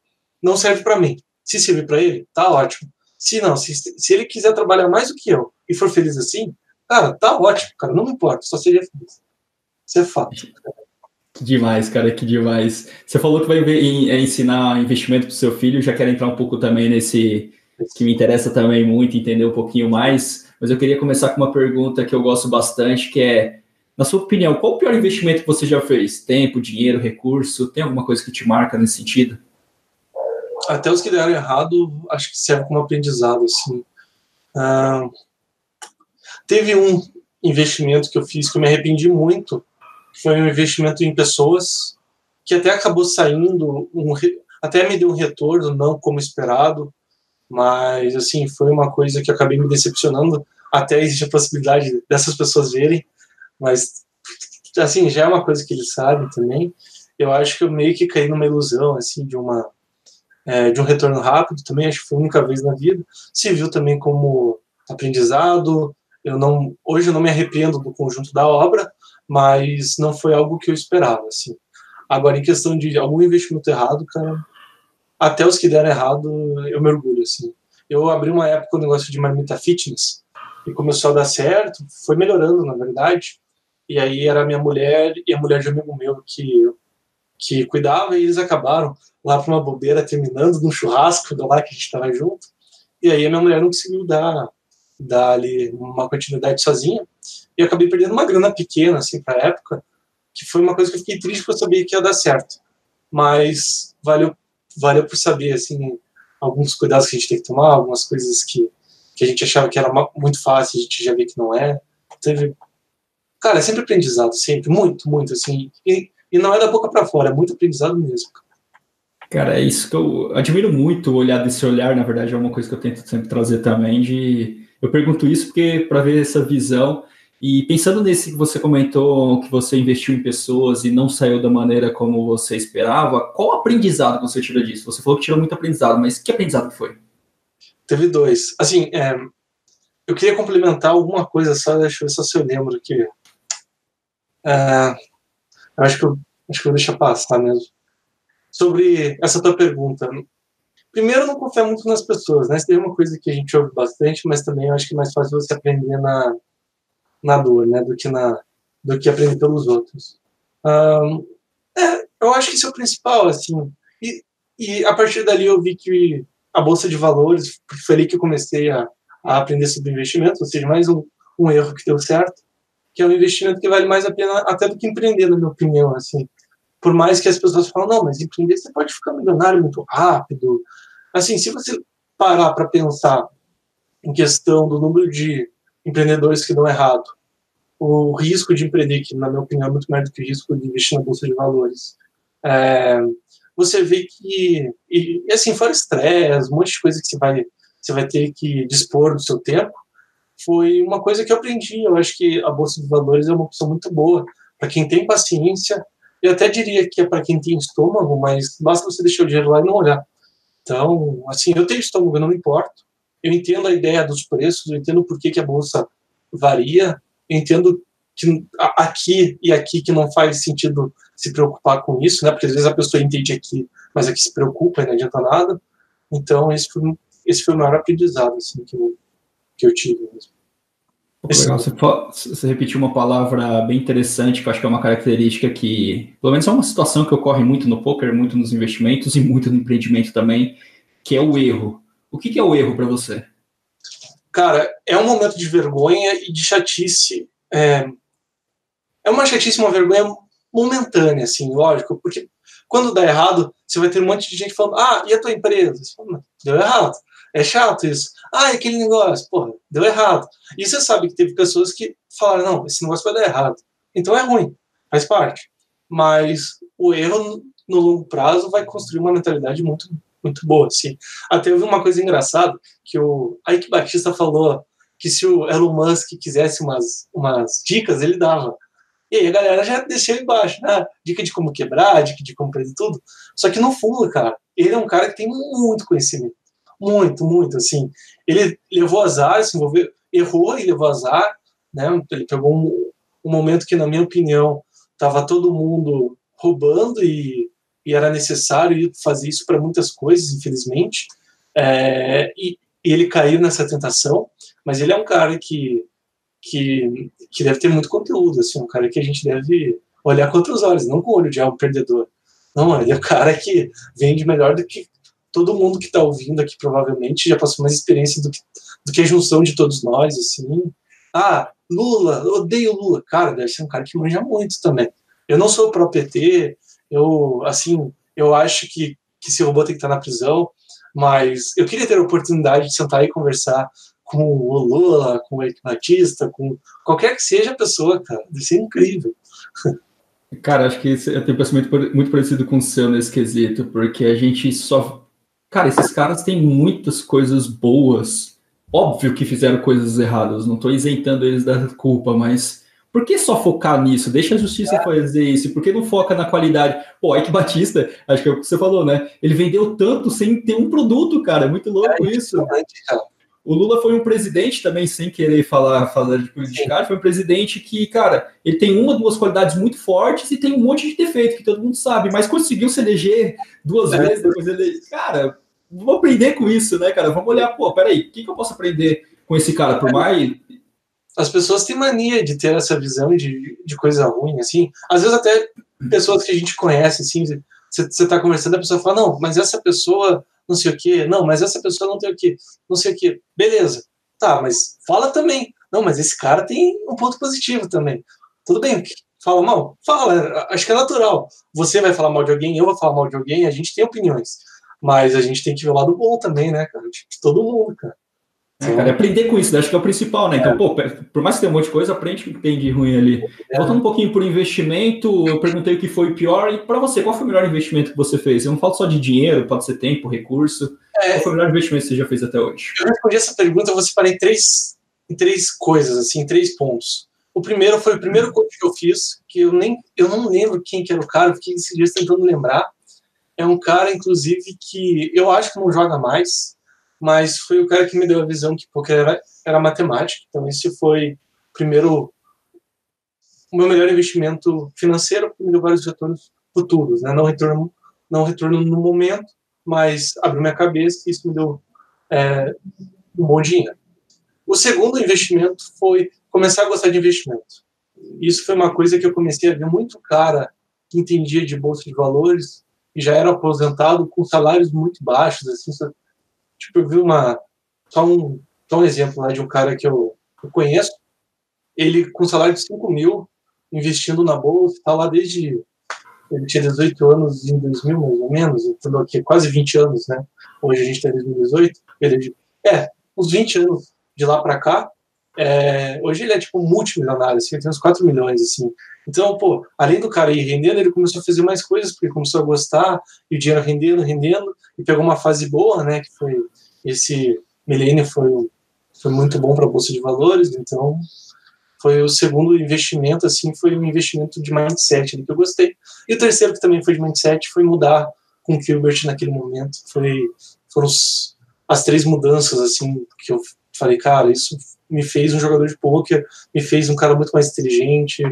não serve para mim. Se serve para ele, tá ótimo. Se não, se, se ele quiser trabalhar mais do que eu e for feliz assim, cara, tá ótimo, cara, não me importa, só seja feliz. Isso é fato. Que demais, cara, que demais. Você falou que vai é, ensinar investimento para o seu filho, já quero entrar um pouco também nesse que me interessa também muito entender um pouquinho mais, mas eu queria começar com uma pergunta que eu gosto bastante, que é na sua opinião, qual o pior investimento que você já fez? Tempo, dinheiro, recurso? Tem alguma coisa que te marca nesse sentido? Até os que deram errado, acho que serve como aprendizado. Assim. Ah, teve um investimento que eu fiz que eu me arrependi muito, que foi um investimento em pessoas, que até acabou saindo, um, até me deu um retorno, não como esperado, mas assim foi uma coisa que acabei me decepcionando. Até existe a possibilidade dessas pessoas verem, mas assim já é uma coisa que eles sabem também. Eu acho que eu meio que caí numa ilusão assim de uma é, de um retorno rápido também. Acho que foi a única vez na vida. Se viu também como aprendizado. Eu não hoje eu não me arrependo do conjunto da obra, mas não foi algo que eu esperava assim. Agora em questão de algum investimento errado, cara, até os que deram errado eu me orgulho assim. Eu abri uma época o um negócio de marmita fitness e começou a dar certo, foi melhorando na verdade. E aí era a minha mulher e a mulher de um amigo meu que, que cuidava, e eles acabaram lá para uma bobeira, terminando num churrasco do lá que a gente estava junto, e aí a minha mulher não conseguiu dar, dar ali uma continuidade sozinha, e eu acabei perdendo uma grana pequena, assim, para a época, que foi uma coisa que eu fiquei triste porque eu sabia que ia dar certo, mas valeu, valeu por saber, assim, alguns cuidados que a gente tem que tomar, algumas coisas que, que a gente achava que era muito fácil, a gente já vê que não é. Teve. Cara, é sempre aprendizado, sempre, muito, muito, assim. E, e não é da boca para fora, é muito aprendizado mesmo. Cara, é isso que eu admiro muito o olhar desse olhar, na verdade, é uma coisa que eu tento sempre trazer também. De eu pergunto isso porque para ver essa visão e pensando nesse que você comentou, que você investiu em pessoas e não saiu da maneira como você esperava, qual aprendizado você tirou disso? Você falou que tirou muito aprendizado, mas que aprendizado foi? Teve dois. Assim, é, eu queria complementar alguma coisa só, deixa eu ver se eu lembro aqui. É, eu acho que eu, acho que eu deixar passar mesmo. Sobre essa tua pergunta. Primeiro, não confio muito nas pessoas, né? Isso é uma coisa que a gente ouve bastante, mas também eu acho que é mais fácil você aprender na, na dor, né, do que na do que aprender pelos outros. Um, é, eu acho que isso é o principal, assim. E, e a partir dali eu vi que a bolsa de valores, foi ali que eu comecei a, a aprender sobre investimento, ou seja, mais um, um erro que deu certo, que é um investimento que vale mais a pena até do que empreender, na minha opinião, assim. Por mais que as pessoas falam, não, mas empreender você pode ficar milionário muito rápido. Assim, se você parar para pensar em questão do número de empreendedores que dão errado. O risco de empreender, que na minha opinião é muito mais do que o risco de investir na bolsa de valores. É, você vê que, e, e assim, fora estresse, um monte de coisa que você vai, você vai ter que dispor do seu tempo, foi uma coisa que eu aprendi. Eu acho que a bolsa de valores é uma opção muito boa para quem tem paciência. Eu até diria que é para quem tem estômago, mas basta você deixar o dinheiro lá e não olhar. Então, assim, eu tenho estômago, eu não me importo eu entendo a ideia dos preços, eu entendo por que, que a bolsa varia, eu entendo que aqui e aqui que não faz sentido se preocupar com isso, né? Porque às vezes a pessoa entende aqui, mas aqui se preocupa e não adianta nada. Então esse foi, esse foi o maior aprendizado assim, que, eu, que eu tive mesmo. Legal, você, você, repetiu uma palavra bem interessante, que eu acho que é uma característica que, pelo menos é uma situação que ocorre muito no poker, muito nos investimentos e muito no empreendimento também, que é o erro. O que, que é o erro para você? Cara, é um momento de vergonha e de chatice. É, é uma chatice, uma vergonha momentânea, assim, lógico, porque quando dá errado, você vai ter um monte de gente falando, ah, e a tua empresa? Fala, deu errado. É chato isso. Ah, e aquele negócio, porra, deu errado. E você sabe que teve pessoas que falaram, não, esse negócio vai dar errado. Então é ruim, faz parte. Mas o erro, no longo prazo, vai construir uma mentalidade muito muito boa, assim. Até houve uma coisa engraçada, que o Ike Batista falou que se o Elon Musk quisesse umas, umas dicas, ele dava. E aí a galera já desceu embaixo, né? Dica de como quebrar, dica de como fazer tudo. Só que no fundo, cara, ele é um cara que tem muito conhecimento. Muito, muito, assim. Ele levou azar, se envolveu, errou e levou azar, né? Ele pegou um, um momento que, na minha opinião, tava todo mundo roubando e e era necessário fazer isso para muitas coisas, infelizmente. É, e, e, ele caiu nessa tentação, mas ele é um cara que, que, que deve ter muito conteúdo, assim, um cara que a gente deve olhar com outros olhos, não com o olho de algo perdedor. Não, ele é um cara que vende melhor do que todo mundo que está ouvindo aqui, provavelmente, já passou mais experiência do que, do que a junção de todos nós, assim. Ah, Lula, odeio Lula. Cara, deve ser um cara que manja muito também. Eu não sou pro PT, eu, assim, eu acho que, que esse robô tem que estar na prisão, mas eu queria ter a oportunidade de sentar e conversar com o Lula, com o Eric Batista, com qualquer que seja a pessoa, cara. Deve ser incrível. Cara, acho que eu tenho um pensamento muito parecido com o seu nesse quesito, porque a gente só. Cara, esses caras têm muitas coisas boas. Óbvio que fizeram coisas erradas, não estou isentando eles da culpa, mas por que só focar nisso? Deixa a justiça é. fazer isso. Por que não foca na qualidade? Pô, Ike Batista, acho que é o que você falou, né? Ele vendeu tanto sem ter um produto, cara. É muito louco é, isso. O Lula foi um presidente também, sem querer falar, falar de política, foi um presidente que, cara, ele tem uma, duas qualidades muito fortes e tem um monte de defeito que todo mundo sabe, mas conseguiu se eleger duas é. vezes, depois ele. Cara, vamos aprender com isso, né, cara? Vamos olhar, pô, peraí, o que, que eu posso aprender com esse cara? Por mais as pessoas têm mania de ter essa visão de, de coisa ruim, assim. Às vezes até pessoas que a gente conhece, assim, você está conversando, a pessoa fala, não, mas essa pessoa não sei o quê, não, mas essa pessoa não tem o quê, não sei o quê. Beleza. Tá, mas fala também. Não, mas esse cara tem um ponto positivo também. Tudo bem, fala mal? Fala, acho que é natural. Você vai falar mal de alguém, eu vou falar mal de alguém, a gente tem opiniões. Mas a gente tem que ver o lado bom também, né, cara? De todo mundo, cara. É, cara, aprender com isso, acho que é o principal, né? Então, é. pô, por mais que tenha um monte de coisa, aprende o que tem de ruim ali. É. Voltando um pouquinho por investimento, eu perguntei o que foi pior, e para você, qual foi o melhor investimento que você fez? Eu não falo só de dinheiro, pode ser tempo, recurso. É. Qual foi o melhor investimento que você já fez até hoje? Eu respondi essa pergunta, eu vou separar em três, em três coisas, assim, em três pontos. O primeiro foi o primeiro coach que eu fiz, que eu nem eu não lembro quem que era o cara, fiquei esses dias tentando lembrar. É um cara, inclusive, que eu acho que não joga mais, mas foi o cara que me deu a visão que poker era, era matemática. Então, esse foi primeiro, o meu melhor investimento financeiro, que me deu vários retornos futuros, né? Não retorno, não retorno no momento, mas abriu minha cabeça e isso me deu é, um bom dinheiro. O segundo investimento foi começar a gostar de investimento. Isso foi uma coisa que eu comecei a ver muito cara que entendia de bolsa de valores e já era aposentado com salários muito baixos, assim, Tipo, eu vi uma. Só um, só um exemplo lá de um cara que eu, eu conheço. Ele, com salário de 5 mil, investindo na bolsa, está lá desde. Ele tinha 18 anos em 2000, mais ou menos, então aqui quase 20 anos, né? Hoje a gente está em 2018. Ele, é, uns 20 anos de lá para cá. É, hoje ele é tipo multimilionário, assim, ele tem uns 4 milhões, assim. Então, pô, além do cara ir rendendo, ele começou a fazer mais coisas, porque começou a gostar, e o dinheiro rendendo, rendendo, e pegou uma fase boa, né, que foi esse milênio foi, foi muito bom para a bolsa de valores, então foi o segundo investimento, assim, foi um investimento de mindset que eu gostei. E o terceiro que também foi de mindset foi mudar com o Gilbert naquele momento. Foi, foram os, as três mudanças, assim, que eu falei, cara, isso me fez um jogador de poker, me fez um cara muito mais inteligente,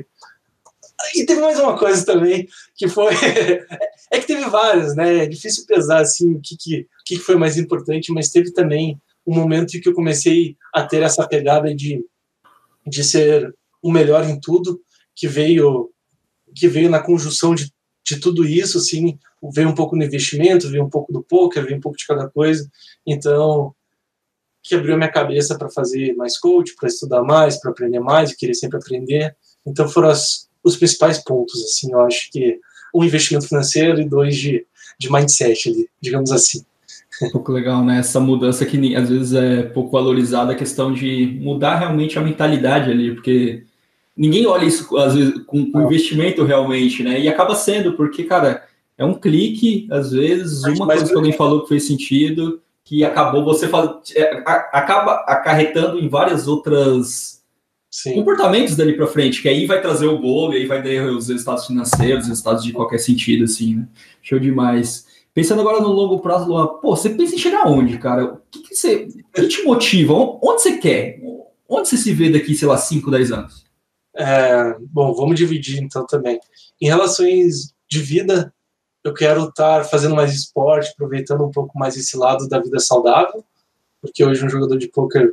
e teve mais uma coisa também, que foi. é que teve várias, né? É difícil pesar assim o que, que, que foi mais importante, mas teve também um momento em que eu comecei a ter essa pegada de, de ser o melhor em tudo, que veio que veio na conjunção de, de tudo isso, assim, veio um pouco no investimento, veio um pouco do poker, veio um pouco de cada coisa. Então, que abriu minha cabeça para fazer mais coach, para estudar mais, para aprender mais, e querer sempre aprender. Então, foram as, os principais pontos, assim, eu acho que um investimento financeiro e dois de, de mindset ali, digamos assim. Um pouco legal, né? Essa mudança que às vezes é pouco valorizada, a questão de mudar realmente a mentalidade ali, porque ninguém olha isso às vezes com, com investimento realmente, né? E acaba sendo, porque, cara, é um clique, às vezes, uma coisa que alguém falou que fez sentido, que acabou você faz... É, acaba acarretando em várias outras Sim. comportamentos dali para frente, que aí vai trazer o bolo, e aí vai ter os resultados financeiros, os resultados de qualquer sentido, assim, né? Show demais. Pensando agora no longo prazo, Luan, pô, você pensa em chegar aonde, cara? O que, que, você, o que te motiva? Onde você quer? Onde você se vê daqui, sei lá, 5, 10 anos? É, bom, vamos dividir então também. Em relações de vida, eu quero estar fazendo mais esporte, aproveitando um pouco mais esse lado da vida saudável, porque hoje um jogador de poker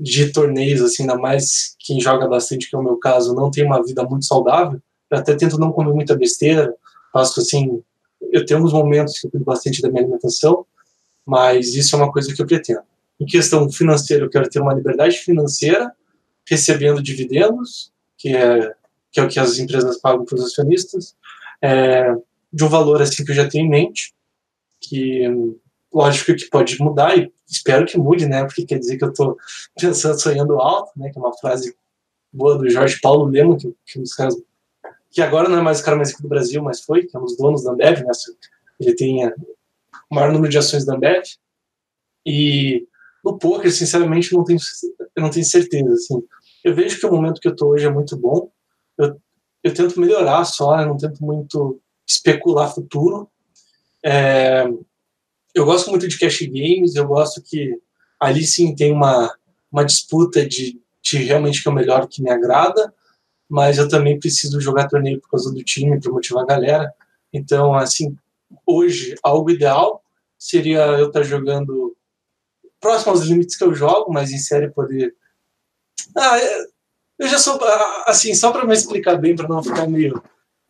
de torneios, assim, ainda mais quem joga bastante, que é o meu caso, não tem uma vida muito saudável. Eu até tento não comer muita besteira, faço assim. Eu tenho alguns momentos que eu cuido bastante da minha alimentação, mas isso é uma coisa que eu pretendo. Em questão financeira, eu quero ter uma liberdade financeira, recebendo dividendos, que é, que é o que as empresas pagam para os acionistas, é, de um valor assim que eu já tenho em mente, que lógico que pode mudar e espero que mude, né? Porque quer dizer que eu estou pensando, sonhando alto, né? Que é uma frase boa do Jorge Paulo Lema, que, que um dos caras que agora não é mais o cara mais rico do Brasil, mas foi, que é um dos donos da Ambev, né? Ele tem o maior número de ações da Ambev. E no poker, sinceramente, não tenho, eu não tenho certeza, assim. Eu vejo que o momento que eu estou hoje é muito bom. Eu, eu tento melhorar só, eu não tento muito especular futuro. É, eu gosto muito de cash games, eu gosto que ali sim tem uma, uma disputa de, de realmente que é o melhor que me agrada, mas eu também preciso jogar torneio por causa do time, para motivar a galera. Então, assim, hoje, algo ideal seria eu estar tá jogando próximo aos limites que eu jogo, mas em série poder. Ah, é, eu já sou, assim, só para me explicar bem, para não ficar meio,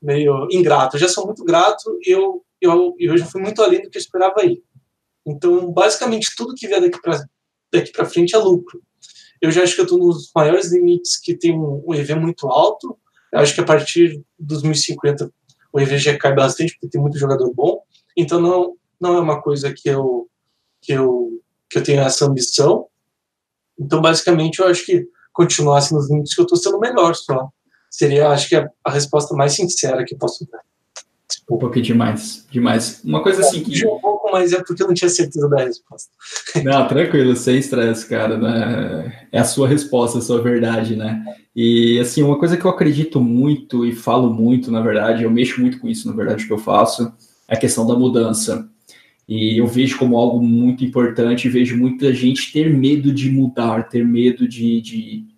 meio ingrato, eu já sou muito grato e eu, eu, eu já fui muito além do que eu esperava aí. Então, basicamente, tudo que vier daqui para daqui frente é lucro. Eu já acho que eu estou nos maiores limites que tem um, um EV muito alto. Eu acho que a partir dos 1050 o EV já cai bastante, porque tem muito jogador bom. Então, não, não é uma coisa que eu, que eu, que eu tenho essa ambição. Então, basicamente, eu acho que continuasse nos limites que eu estou sendo melhor só. Seria, acho que, a, a resposta mais sincera que posso dar. Um pouco demais, demais. Uma coisa assim que. Um pouco, mas é porque eu não tinha certeza da resposta. Não, tranquilo, sem estresse, cara. Né? É a sua resposta, a sua verdade, né? E assim, uma coisa que eu acredito muito e falo muito, na verdade, eu mexo muito com isso, na verdade, que eu faço, é a questão da mudança. E eu vejo como algo muito importante, vejo muita gente ter medo de mudar, ter medo de, de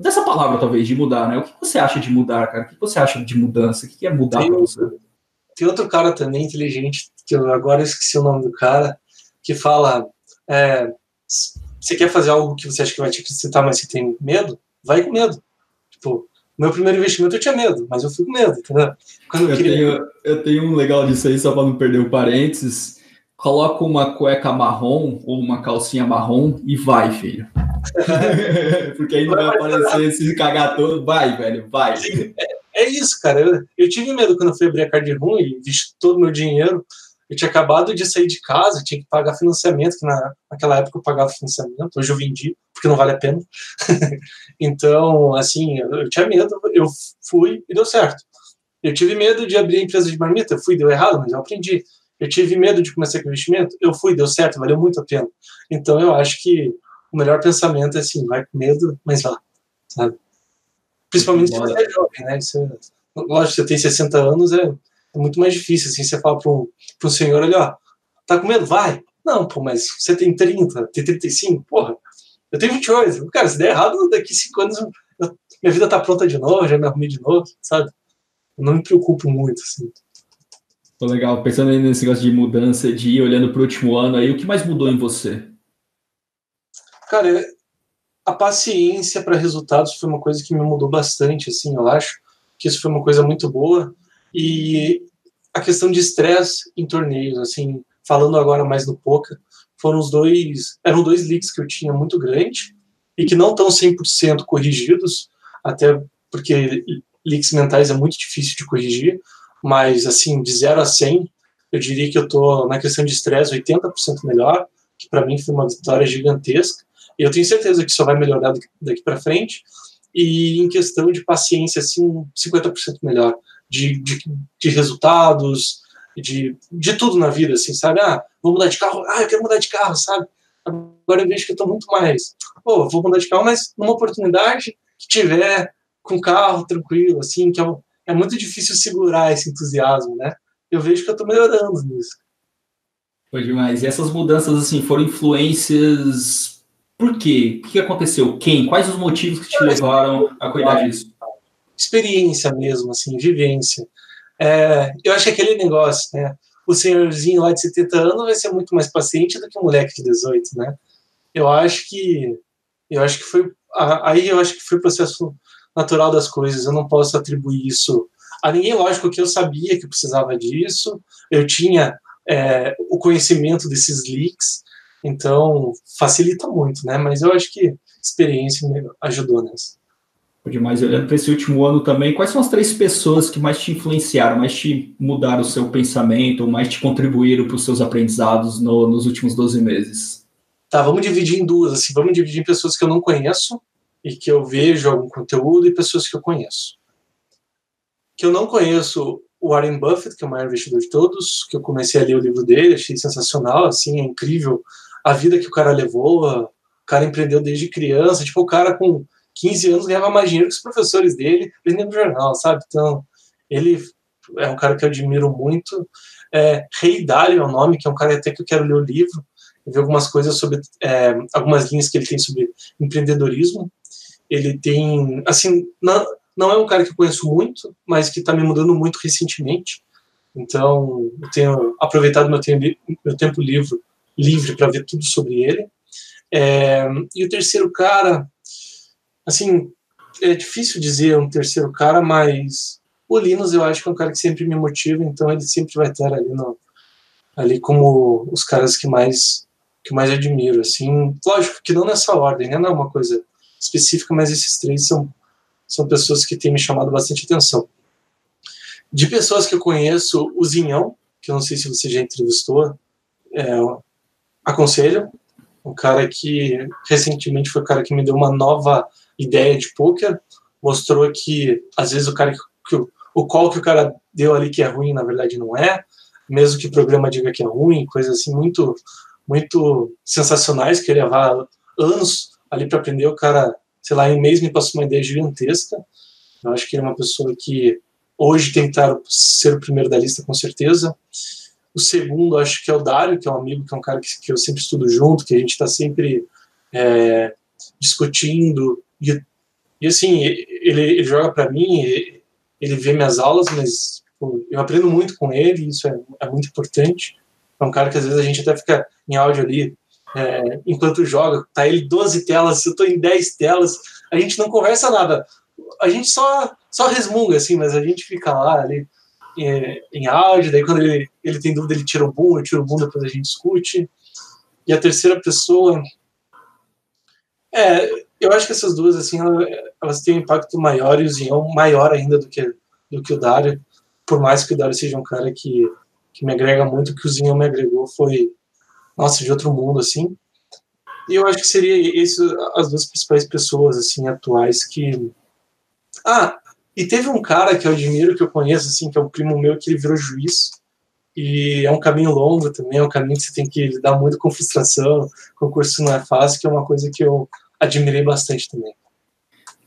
dessa palavra, talvez, de mudar, né? O que você acha de mudar, cara? O que você acha de mudança? O que é mudar para você? Tem outro cara também inteligente, que eu agora esqueci o nome do cara, que fala: é, você quer fazer algo que você acha que vai te acrescentar, mas você tem medo? Vai com medo. Tipo, meu primeiro investimento eu tinha medo, mas eu fui com medo, entendeu? Quando eu, eu, queria... tenho, eu tenho um legal disso aí, só para não perder o parênteses coloca uma cueca marrom ou uma calcinha marrom e vai, filho. Porque aí não vai aparecer se cagar todo. Vai, velho, vai. É, é isso, cara. Eu, eu, tive medo quando eu fui abrir a card room e visto todo o meu dinheiro. Eu tinha acabado de sair de casa, tinha que pagar financiamento, que na, naquela época eu pagava financiamento, hoje eu vendi, porque não vale a pena. então, assim, eu, eu tinha medo, eu fui e deu certo. Eu tive medo de abrir a empresa de marmita, fui, deu errado, mas eu aprendi. Eu tive medo de começar com investimento, eu fui, deu certo, valeu muito a pena. Então eu acho que o melhor pensamento é assim, vai com medo, mas vá, sabe? Principalmente se você é jovem, né? Isso é, lógico, você tem 60 anos, é, é muito mais difícil, assim, você fala para um, um senhor ali, ó, tá com medo? Vai! Não, pô, mas você tem 30, tem 35, porra, eu tenho 28. Cara, se der errado, daqui 5 anos eu, minha vida tá pronta de novo, já me arrumei de novo, sabe? Eu não me preocupo muito, assim. Tô legal. Pensando aí nesse negócio de mudança, de ir olhando para o último ano aí, o que mais mudou em você? Cara, a paciência para resultados foi uma coisa que me mudou bastante, assim, eu acho que isso foi uma coisa muito boa. E a questão de estresse em torneios, assim, falando agora mais no poker, foram os dois, eram dois leaks que eu tinha muito grande e que não estão 100% corrigidos, até porque leaks mentais é muito difícil de corrigir, mas assim, de 0 a 100, eu diria que eu estou na questão de estresse 80% melhor, que para mim foi uma vitória gigantesca. E eu tenho certeza que só vai melhorar daqui para frente. E em questão de paciência, assim, 50% melhor. De, de, de, resultados, de, de tudo na vida, assim, sabe? Ah, vou mudar de carro, ah, eu quero mudar de carro, sabe? Agora eu vejo que eu estou muito mais, pô, vou mudar de carro, mas numa oportunidade que tiver com carro tranquilo, assim, que é é muito difícil segurar esse entusiasmo, né? Eu vejo que eu estou melhorando nisso. Foi demais. E essas mudanças, assim, foram influências. Por quê? O que aconteceu? Quem? Quais os motivos que te levaram a cuidar disso? Experiência mesmo, assim, vivência. É, eu acho que aquele negócio, né? O senhorzinho lá de 70 anos vai ser muito mais paciente do que um moleque de 18, né? Eu acho que eu acho que foi aí eu acho que foi o processo natural das coisas. Eu não posso atribuir isso a ninguém. Lógico que eu sabia que precisava disso, eu tinha é, o conhecimento desses leaks, então facilita muito, né? Mas eu acho que experiência me ajudou nessa. Demais. Olhando para esse último ano também, quais são as três pessoas que mais te influenciaram, mais te mudaram o seu pensamento, ou mais te contribuíram para os seus aprendizados no, nos últimos 12 meses? Tá, vamos dividir em duas. Assim, vamos dividir em pessoas que eu não conheço e que eu vejo algum conteúdo e pessoas que eu conheço. Que eu não conheço o Warren Buffett, que é o maior investidor de todos, que eu comecei a ler o livro dele, achei sensacional, assim, é incrível a vida que o cara levou, o cara empreendeu desde criança, tipo, o cara com 15 anos ganhava mais dinheiro que os professores dele vendendo jornal, sabe? Então, ele é um cara que eu admiro muito. É, Rei Dalio é o nome, que é um cara até que eu quero ler o livro, ver algumas coisas sobre, é, algumas linhas que ele tem sobre empreendedorismo ele tem, assim, não, não é um cara que eu conheço muito, mas que está me mudando muito recentemente. Então, eu tenho aproveitado meu meu tempo livre, livre para ver tudo sobre ele. É, e o terceiro cara, assim, é difícil dizer um terceiro cara, mas o Linus eu acho que é um cara que sempre me motiva, então ele sempre vai estar ali no, ali como os caras que mais que mais admiro, assim, lógico que não nessa ordem, né, não é uma coisa específica, mas esses três são são pessoas que têm me chamado bastante atenção. De pessoas que eu conheço, o Zinhão, que eu não sei se você já entrevistou, é, aconselho, um cara que recentemente foi o cara que me deu uma nova ideia de poker, mostrou que às vezes o cara que, que o, o call que o cara deu ali que é ruim, na verdade não é, mesmo que o programa diga que é ruim, coisas assim muito muito sensacionais que levar anos ali para aprender, o cara, sei lá, em um mês me passou uma ideia gigantesca. Eu acho que ele é uma pessoa que hoje que ser o primeiro da lista com certeza. O segundo, acho que é o Dário, que é um amigo, que é um cara que, que eu sempre estudo junto, que a gente está sempre é, discutindo. E, e, assim, ele, ele joga para mim, ele vê minhas aulas, mas pô, eu aprendo muito com ele, isso é, é, muito importante. É um cara que às vezes a gente até fica em áudio ali, é, enquanto joga, tá ele 12 telas, eu tô em 10 telas, a gente não conversa nada. A gente só, só resmunga, assim, mas a gente fica lá ali é, em áudio, daí quando ele, ele tem dúvida, ele tira o boom, eu tiro o boom, depois a gente discute. E a terceira pessoa. É, eu acho que essas duas, assim, elas, têm um impacto maior e o Zion maior ainda do que, do que o Dário. Por mais que o Dário seja um cara que, que me agrega muito, o que o Zion me agregou foi, nossa, de outro mundo, assim. E eu acho que seria isso as duas principais pessoas, assim, atuais que. Ah, e teve um cara que eu admiro, que eu conheço, assim, que é um primo meu, que ele virou juiz. E é um caminho longo também, é um caminho que você tem que lidar muito com frustração, concurso não é fácil, que é uma coisa que eu admirei bastante também.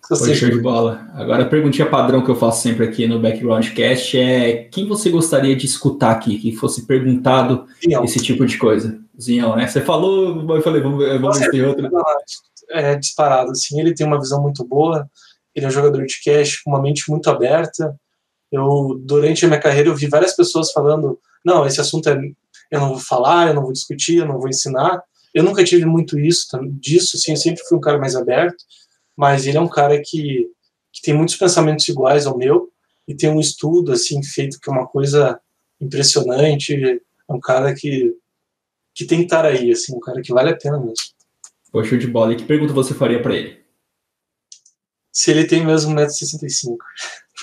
Foi show de bola. Agora a perguntinha padrão que eu faço sempre aqui no Background Cast é quem você gostaria de escutar aqui, que fosse perguntado Zinhão. esse tipo de coisa? Zinhão, né? Você falou, eu falei, vamos, vamos ver se outra. É disparado, assim, ele tem uma visão muito boa, ele é um jogador de cash com uma mente muito aberta. Eu, durante a minha carreira, eu vi várias pessoas falando: não, esse assunto é, eu não vou falar, eu não vou discutir, eu não vou ensinar. Eu nunca tive muito isso, disso, assim, eu sempre fui um cara mais aberto, mas ele é um cara que, que tem muitos pensamentos iguais ao meu e tem um estudo, assim, feito que é uma coisa impressionante. É um cara que, que tem que estar aí, assim, um cara que vale a pena mesmo. Poxa, de bola. E que pergunta você faria para ele? Se ele tem mesmo 1,65m.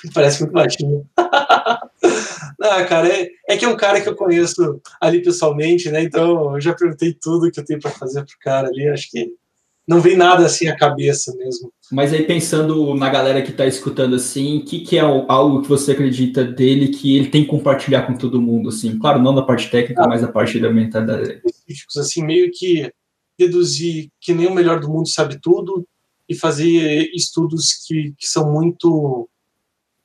Parece muito baixinho. Não, cara, é, é que é um cara que eu conheço ali pessoalmente, né? Então eu já perguntei tudo que eu tenho para fazer pro cara ali. Acho que não vem nada assim à cabeça mesmo. Mas aí pensando na galera que está escutando assim, o que, que é algo que você acredita dele que ele tem que compartilhar com todo mundo, assim? Claro, não da parte técnica, ah, mas da parte da mentalidade. Assim, meio que deduzir que nem o melhor do mundo sabe tudo, e fazer estudos que, que são muito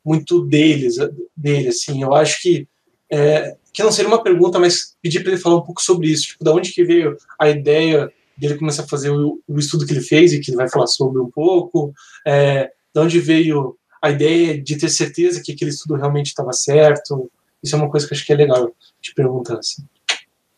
muito deles, dele, assim, eu acho que é, que não seria uma pergunta, mas pedir para ele falar um pouco sobre isso, tipo, da onde que veio a ideia dele começar a fazer o, o estudo que ele fez e que ele vai falar sobre um pouco, é, de onde veio a ideia de ter certeza que aquele estudo realmente estava certo, isso é uma coisa que eu acho que é legal te perguntar, assim.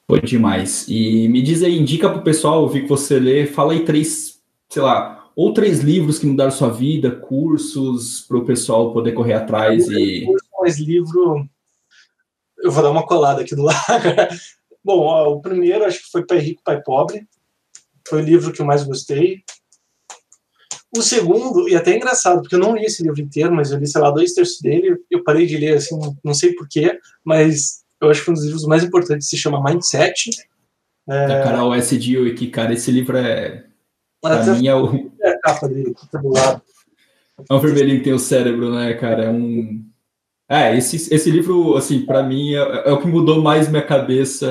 Foi demais. E me diz aí, indica para o pessoal, ouvir que você lê, fala aí três, sei lá, ou três livros que mudaram sua vida, cursos para o pessoal poder correr atrás e. Mais livro, eu vou dar uma colada aqui do lado. Bom, ó, o primeiro acho que foi Pai Rico, Pai Pobre. Foi o livro que eu mais gostei. O segundo, e até é engraçado, porque eu não li esse livro inteiro, mas eu li, sei lá, dois terços dele. Eu parei de ler, assim, não sei porquê, mas eu acho que um dos livros mais importantes se chama Mindset. É... Da Carol S. que cara, esse livro é Pra mim é o. É capa dele, tá do lado. É um vermelhinho que tem o cérebro, né, cara? É um. É, esse, esse livro, assim, para mim é, é, o que mudou mais minha cabeça.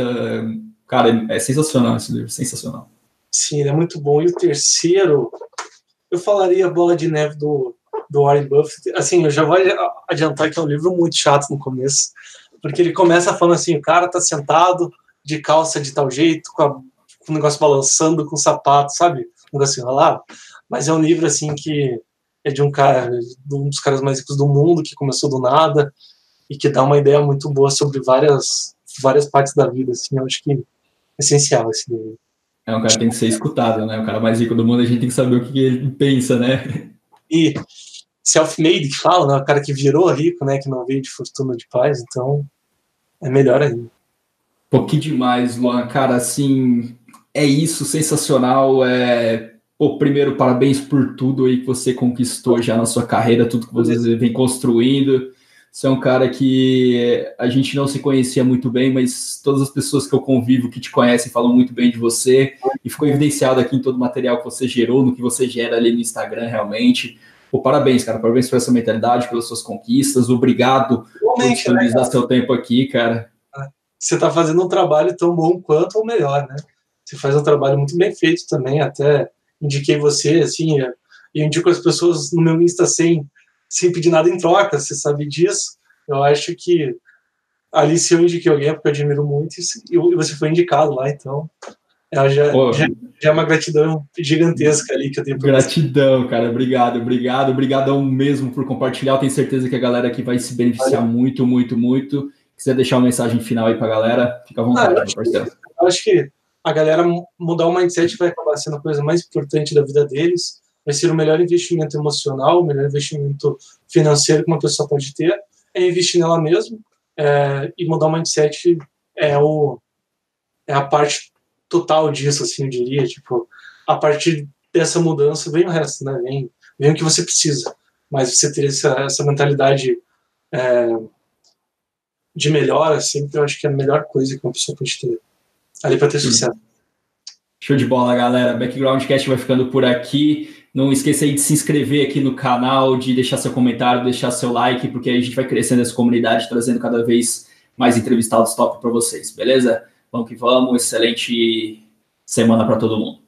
Cara, é sensacional esse livro, sensacional. Sim, ele é muito bom. E o terceiro, eu falaria Bola de Neve do, do Warren Buffett. Assim, eu já vou adiantar que é um livro muito chato no começo, porque ele começa falando assim: o cara tá sentado de calça de tal jeito, com, a, com o negócio balançando com o sapato, sabe? assim enrolado, mas é um livro assim que é de um cara, de um dos caras mais ricos do mundo que começou do nada e que dá uma ideia muito boa sobre várias várias partes da vida, assim, eu acho que é essencial esse livro. É um cara que tem que ser escutado, né? O cara mais rico do mundo, a gente tem que saber o que ele pensa, né? E, self-made que fala, né? O cara que virou rico, né? Que não veio de fortuna de paz, então é melhor ainda. Pô, que demais, Luan. Cara, assim, é isso, sensacional. É... Pô, primeiro, parabéns por tudo aí que você conquistou já na sua carreira, tudo que você vem construindo. Você é um cara que a gente não se conhecia muito bem, mas todas as pessoas que eu convivo que te conhecem falam muito bem de você e ficou evidenciado aqui em todo o material que você gerou, no que você gera ali no Instagram, realmente. Pô, parabéns, cara. Parabéns por essa mentalidade, pelas suas conquistas. Obrigado por disponibilizar né, seu tempo aqui, cara. Você está fazendo um trabalho tão bom quanto ou melhor, né? Você faz um trabalho muito bem feito também. Até indiquei você, assim, e indico as pessoas no meu Insta sem sem pedir nada em troca, você sabe disso. Eu acho que ali se eu indiquei alguém é porque eu admiro muito e você foi indicado lá, então é, já, já, já, é uma gratidão gigantesca ali que eu tenho por Gratidão, você. cara. Obrigado, obrigado, obrigadão mesmo por compartilhar. Eu tenho certeza que a galera aqui vai se beneficiar Valeu. muito, muito, muito. Se quiser deixar uma mensagem final aí pra galera, fica à vontade, ah, meu parceiro. Que, eu acho que a galera mudar o mindset vai acabar sendo a coisa mais importante da vida deles vai ser o melhor investimento emocional, o melhor investimento financeiro que uma pessoa pode ter, é investir nela mesma é, e mudar o mindset é, o, é a parte total disso, assim, eu diria, tipo, a partir dessa mudança vem o resto, né, vem, vem o que você precisa, mas você ter essa, essa mentalidade é, de melhora, sempre eu acho que é a melhor coisa que uma pessoa pode ter ali para ter sucesso. Show de bola, galera. Backgroundcast vai ficando por aqui. Não esqueça aí de se inscrever aqui no canal, de deixar seu comentário, deixar seu like, porque aí a gente vai crescendo essa comunidade, trazendo cada vez mais entrevistados top para vocês, beleza? Vamos que vamos. Excelente semana para todo mundo.